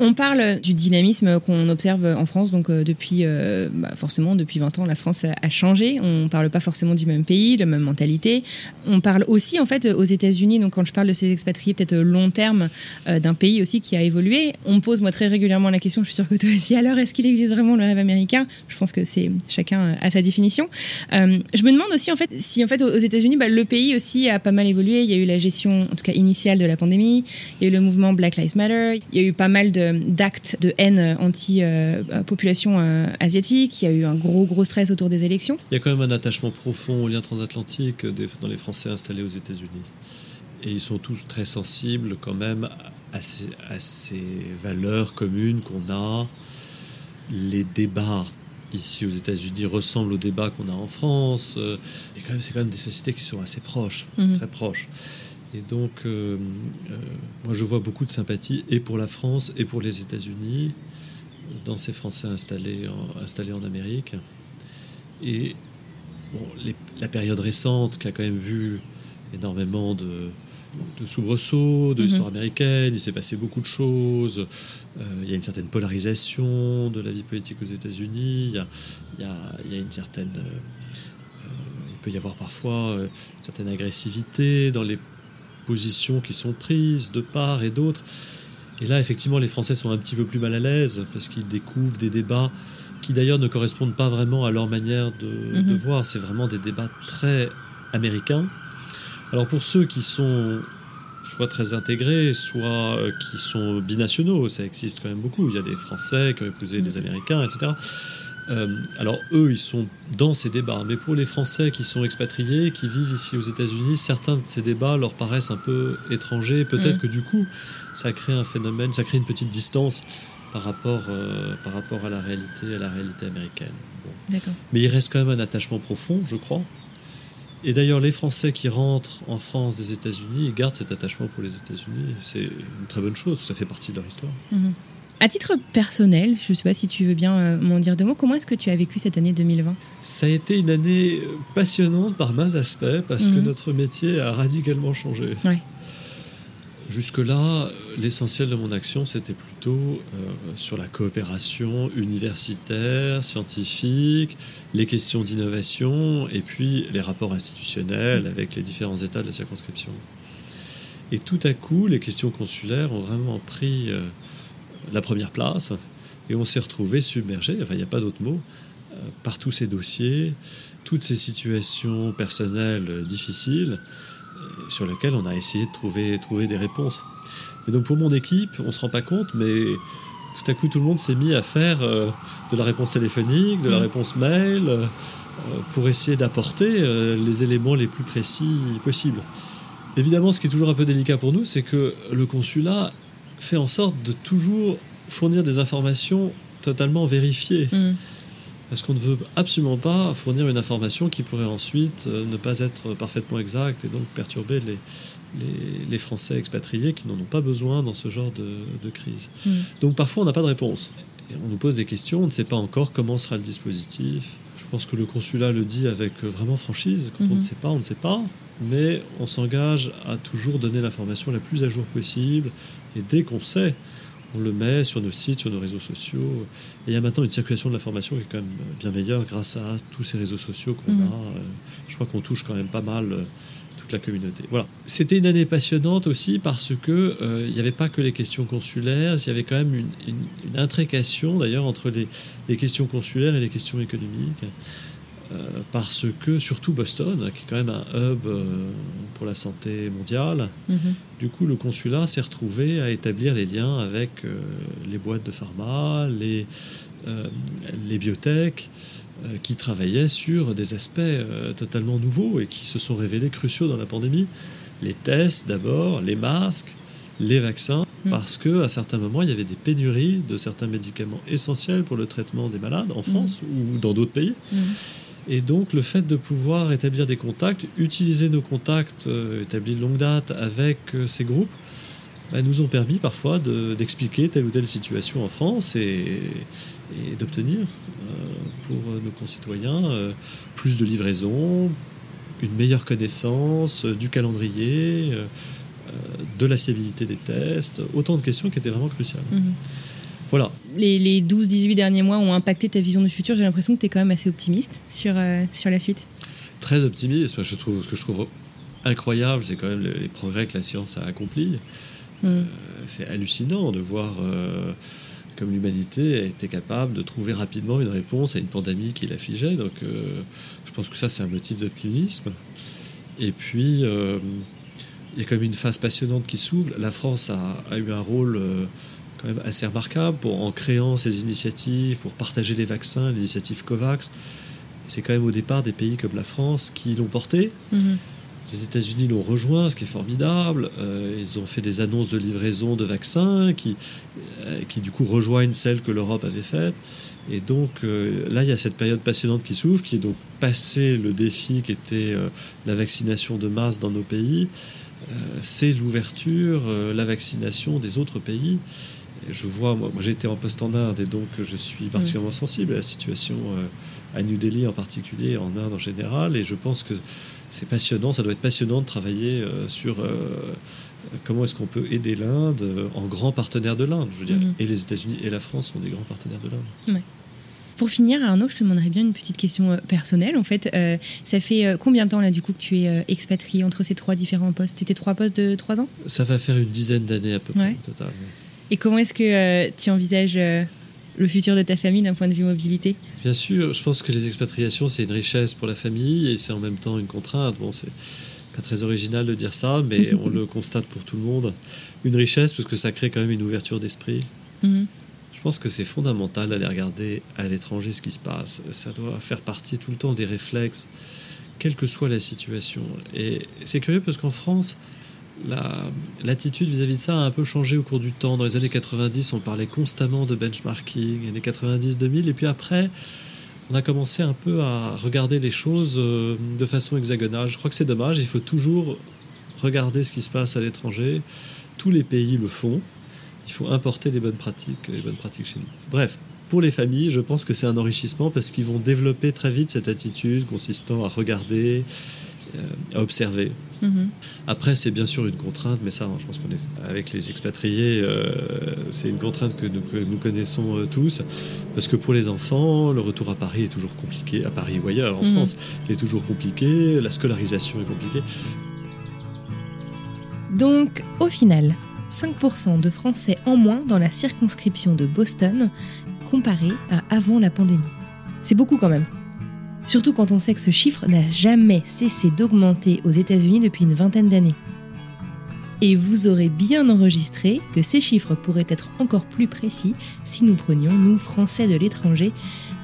On parle du dynamisme qu'on observe en France, donc euh, depuis, euh, bah, forcément, depuis 20 ans, la France a, changé. On ne parle pas forcément du même pays, de la même mentalité. On parle aussi, en fait, aux États-Unis, donc quand je parle de ces expatriés, peut-être long terme, euh, d'un pays aussi qui a évolué. On me pose, moi, très régulièrement la question, je suis sûre que toi aussi, alors, est-ce qu'il existe vraiment le rêve américain? Je pense que c'est chacun a sa définition. Euh, je me demande aussi, en fait, si, en fait, aux États-Unis, bah, le pays aussi a pas mal évolué. Il y a eu la gestion, en tout cas initiale, de la pandémie. Il y a eu le mouvement Black Lives Matter. Il y a eu pas mal de d'actes de haine anti-population euh, asiatique. Il y a eu un gros, gros stress autour des élections. Il y a quand même un attachement profond au lien transatlantique des, dans les Français installés aux États-Unis. Et ils sont tous très sensibles quand même à ces, à ces valeurs communes qu'on a. Les débats ici aux États-Unis ressemblent aux débats qu'on a en France. Et quand même, c'est quand même des sociétés qui sont assez proches, Mhm. très proches. Et donc, euh, euh, moi, je vois beaucoup de sympathie et pour la France et pour les États-Unis dans ces Français installés en, installés en Amérique. Et bon, les- la période récente qui a quand même vu énormément de, de soubresauts, de Mhm. l'histoire américaine, il s'est passé beaucoup de choses. Euh, il y a une certaine polarisation de la vie politique aux États-Unis. Il y a, il y a- il y a une certaine. il peut y avoir parfois une certaine agressivité dans les positions qui sont prises de part et d'autre. Et là, effectivement, les Français sont un petit peu plus mal à l'aise parce qu'ils découvrent des débats qui d'ailleurs ne correspondent pas vraiment à leur manière de, de Mhm. voir. C'est vraiment des débats très américains. Alors pour ceux qui sont soit très intégrés, soit euh, qui sont binationaux, ça existe quand même beaucoup. Il y a des Français qui ont épousé des Américains, etc. Euh, alors eux, ils sont dans ces débats. Mais pour les Français qui sont expatriés, qui vivent ici aux États-Unis, certains de ces débats leur paraissent un peu étrangers. Peut-être Mm. que du coup, ça crée un phénomène, ça crée une petite distance par rapport, euh, par rapport à la réalité, à la réalité américaine. Bon. Mais il reste quand même un attachement profond, je crois. Et d'ailleurs, les Français qui rentrent en France des États-Unis, ils gardent cet attachement pour les États-Unis. C'est une très bonne chose, ça fait partie de leur histoire. Mhm. À titre personnel, je ne sais pas si tu veux bien euh, m'en dire deux mots, comment est-ce que tu as vécu cette année 2020 Ça a été une année passionnante par mains aspects parce que Mhm. notre métier a radicalement changé. Ouais. Jusque-là, l'essentiel de mon action, c'était plutôt euh, sur la coopération universitaire, scientifique, les questions d'innovation et puis les rapports institutionnels avec les différents États de la circonscription. Et tout à coup, les questions consulaires ont vraiment pris euh, la première place et on s'est retrouvé submergé, enfin il n'y a pas d'autre mot, euh, par tous ces dossiers, toutes ces situations personnelles difficiles euh, sur lesquelles on a essayé de trouver, trouver des réponses. Et donc pour mon équipe, on ne se rend pas compte, mais tout à coup tout le monde s'est mis à faire euh, de la réponse téléphonique, de la Mm. réponse mail, pour essayer d'apporter les éléments les plus précis possibles. Évidemment, ce qui est toujours un peu délicat pour nous, c'est que le consulat fait en sorte de toujours fournir des informations totalement vérifiées. Mhm. Parce qu'on ne veut absolument pas fournir une information qui pourrait ensuite euh, ne pas être parfaitement exacte et donc perturber les, les, les Français expatriés qui n'en ont pas besoin dans ce genre de, de crise. Mhm. Donc parfois on n'a pas de réponse. Et on nous pose des questions, on ne sait pas encore comment sera le dispositif. Je pense que le consulat le dit avec euh, vraiment franchise. Quand on Mhm. ne sait pas, on ne sait pas. Mais on s'engage à toujours donner l'information la plus à jour possible. Et dès qu'on sait, on le met sur nos sites, sur nos réseaux sociaux. Et il y a maintenant une circulation de l'information qui est quand même bien meilleure grâce à tous ces réseaux sociaux qu'on Mhm. a. Euh, Je crois qu'on touche quand même pas mal euh, toute la communauté. Voilà. C'était une année passionnante aussi parce que euh, il n'y avait pas que les questions consulaires, il y avait quand même une, une- une intrication d'ailleurs entre les, les questions consulaires et les questions économiques. Euh, parce que surtout Boston, qui est quand même un hub euh, pour la santé mondiale, Mhm. du coup le consulat s'est retrouvé à établir les liens avec euh, les boîtes de pharma, les, les biotech, qui travaillaient sur des aspects totalement nouveaux et qui se sont révélés cruciaux dans la pandémie. Les tests d'abord, les masques, les vaccins, Mm. parce que à certains moments il y avait des pénuries de certains médicaments essentiels pour le traitement des malades en France ou dans d'autres pays. Mhm. Et donc le fait de pouvoir établir des contacts, utiliser nos contacts euh, établis de longue date avec euh, ces groupes, bah, nous ont permis parfois de- d'expliquer telle ou telle situation en France et, d'obtenir euh, pour nos concitoyens plus de livraisons, une meilleure connaissance du calendrier, de la fiabilité des tests, autant de questions qui étaient vraiment cruciales. Mhm. Voilà. Les, les 12-18 derniers mois ont impacté ta vision du futur. J'ai l'impression que tu es quand même assez optimiste sur, euh, sur la suite. Très optimiste. Je trouve, ce que je trouve incroyable, c'est quand même les, les progrès que la science a accomplis. Mhm. Euh, c'est hallucinant de voir euh, comme l'humanité a été capable de trouver rapidement une réponse à une pandémie qui l'affligeait. Donc je pense que ça, c'est un motif d'optimisme. Et puis, il y a quand même une phase passionnante qui s'ouvre. La France a, a eu un rôle quand même assez remarquable pour, en créant ces initiatives, pour partager les vaccins, l'initiative COVAX. C'est quand même au départ des pays comme la France qui l'ont porté. Mhm. Les États-Unis l'ont rejoint, ce qui est formidable. Euh, ils ont fait des annonces de livraison de vaccins qui, euh, qui du coup rejoignent celles que l'Europe avait faites. Et donc euh, là, il y a cette période passionnante qui s'ouvre, qui est donc passé le défi qui était la vaccination de masse dans nos pays. C'est l'ouverture, la vaccination des autres pays. Je vois, moi, moi, j'ai été en poste en Inde et donc je suis particulièrement sensible à la situation euh, à New Delhi en particulier, en Inde en général. Et je pense que c'est passionnant, ça doit être passionnant de travailler euh, sur euh, comment est-ce qu'on peut aider l'Inde en grand partenaire de l'Inde. Je veux dire, Mhm. et les États-Unis et la France sont des grands partenaires de l'Inde. Ouais. Pour finir, Arnaud, je te demanderais bien une petite question personnelle. En fait, Euh, ça fait combien de temps là du coup que tu es expatrié entre ces trois différents postes? C'était trois postes de trois ans? Ça va faire une dizaine d'années à peu près Ouais. au total. Et comment est-ce que euh, tu envisages euh, le futur de ta famille d'un point de vue mobilité? Bien sûr, je pense que les expatriations, c'est une richesse pour la famille et c'est en même temps une contrainte. Bon, c'est pas très original de dire ça, mais on le constate pour tout le monde. Une richesse parce que ça crée quand même une ouverture d'esprit. Mhm. Je pense que c'est fondamental d'aller regarder à l'étranger ce qui se passe. Ça doit faire partie tout le temps des réflexes, quelle que soit la situation. Et c'est curieux parce qu'en France, la- l'attitude vis-à-vis de ça a un peu changé au cours du temps. Dans les années 90, on parlait constamment de benchmarking, années 90-2000, et puis après, on a commencé un peu à regarder les choses euh, de façon hexagonale. Je crois que c'est dommage, il faut toujours regarder ce qui se passe à l'étranger. Tous les pays le font. Il faut importer les bonnes pratiques, les bonnes pratiques chez nous. Bref, pour les familles, je pense que c'est un enrichissement parce qu'ils vont développer très vite cette attitude consistant à regarder, à observer. Mhm. Après, c'est bien sûr une contrainte, mais ça, je pense qu'on est avec les expatriés, euh, c'est une contrainte que nous, que nous connaissons euh, tous, parce que pour les enfants, le retour à Paris est toujours compliqué, à Paris ou ailleurs en Mhm. France, il est toujours compliqué, la scolarisation est compliquée. Donc, au final, 5% de Français en moins dans la circonscription de Boston comparé à avant la pandémie. C'est beaucoup quand même. Surtout quand on sait que ce chiffre n'a jamais cessé d'augmenter aux États-Unis depuis une vingtaine d'années. Et vous aurez bien enregistré que ces chiffres pourraient être encore plus précis si nous prenions, nous, Français de l'étranger,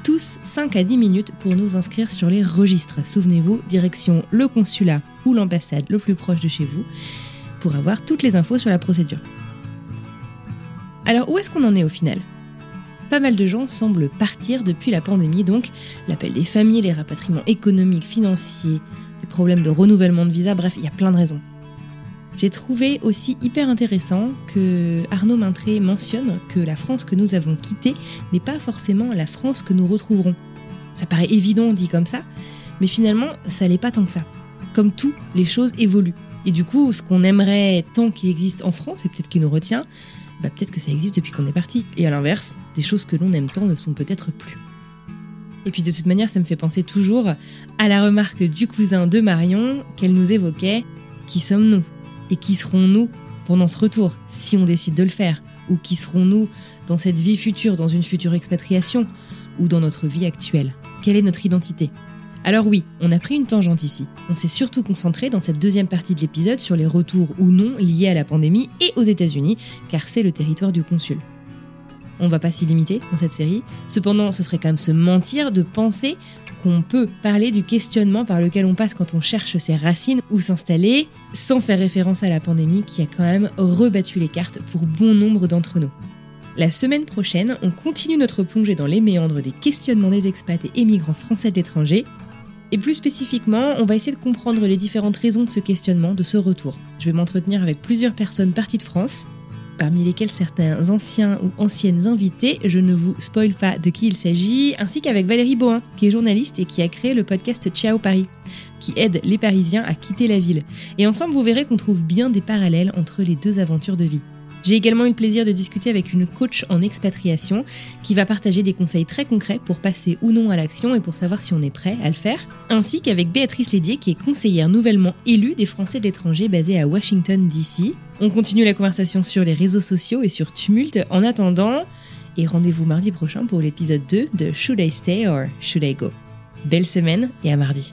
tous 5 à 10 minutes pour nous inscrire sur les registres. Souvenez-vous, direction le consulat ou l'ambassade le plus proche de chez vous pour avoir toutes les infos sur la procédure. Alors où est-ce qu'on en est au final? Pas mal de gens semblent partir depuis la pandémie, donc l'appel des familles, les rapatriements économiques, financiers, les problèmes de renouvellement de visa, bref, il y a plein de raisons. J'ai trouvé aussi hyper intéressant que Arnaud Maintré mentionne que la France que nous avons quittée n'est pas forcément la France que nous retrouverons. Ça paraît évident dit comme ça, mais finalement, ça l'est pas tant que ça. Comme tout, les choses évoluent. Et du coup, ce qu'on aimerait tant qu'il existe en France, et peut-être qui nous retient, bah peut-être que ça existe depuis qu'on est parti. Et à l'inverse, des choses que l'on aime tant ne sont peut-être plus. Et puis de toute manière, ça me fait penser toujours à la remarque du cousin de Marion qu'elle nous évoquait Qui sommes-nous Et qui serons-nous pendant ce retour, si on décide de le faire? Ou qui serons-nous dans cette vie future, dans une future expatriation Ou dans notre vie actuelle? Quelle est notre identité? Alors oui, on a pris une tangente ici. On s'est surtout concentré dans cette deuxième partie de l'épisode sur les retours ou non liés à la pandémie et aux États-Unis, car c'est le territoire du consul. On va pas s'y limiter dans cette série. Cependant, ce serait quand même se mentir de penser qu'on peut parler du questionnement par lequel on passe quand on cherche ses racines ou s'installer, sans faire référence à la pandémie qui a quand même rebattu les cartes pour bon nombre d'entre nous. La semaine prochaine, on continue notre plongée dans les méandres des questionnements des expats et émigrants français de l'étranger, et plus spécifiquement, on va essayer de comprendre les différentes raisons de ce questionnement, de ce retour. Je vais m'entretenir avec plusieurs personnes parties de France parmi lesquels certains anciens ou anciennes invités, je ne vous spoil pas de qui il s'agit, ainsi qu'avec Valérie Bohin, qui est journaliste et qui a créé le podcast Ciao Paris, qui aide les Parisiens à quitter la ville. Et ensemble, vous verrez qu'on trouve bien des parallèles entre les deux aventures de vie. J'ai également eu le plaisir de discuter avec une coach en expatriation qui va partager des conseils très concrets pour passer ou non à l'action et pour savoir si on est prêt à le faire, ainsi qu'avec Béatrice Lédier qui est conseillère nouvellement élue des Français de l'étranger basée à Washington DC. On continue la conversation sur les réseaux sociaux et sur Tumult en attendant, et rendez-vous mardi prochain pour l'épisode 2 de Should I Stay or Should I Go? Belle semaine et à mardi.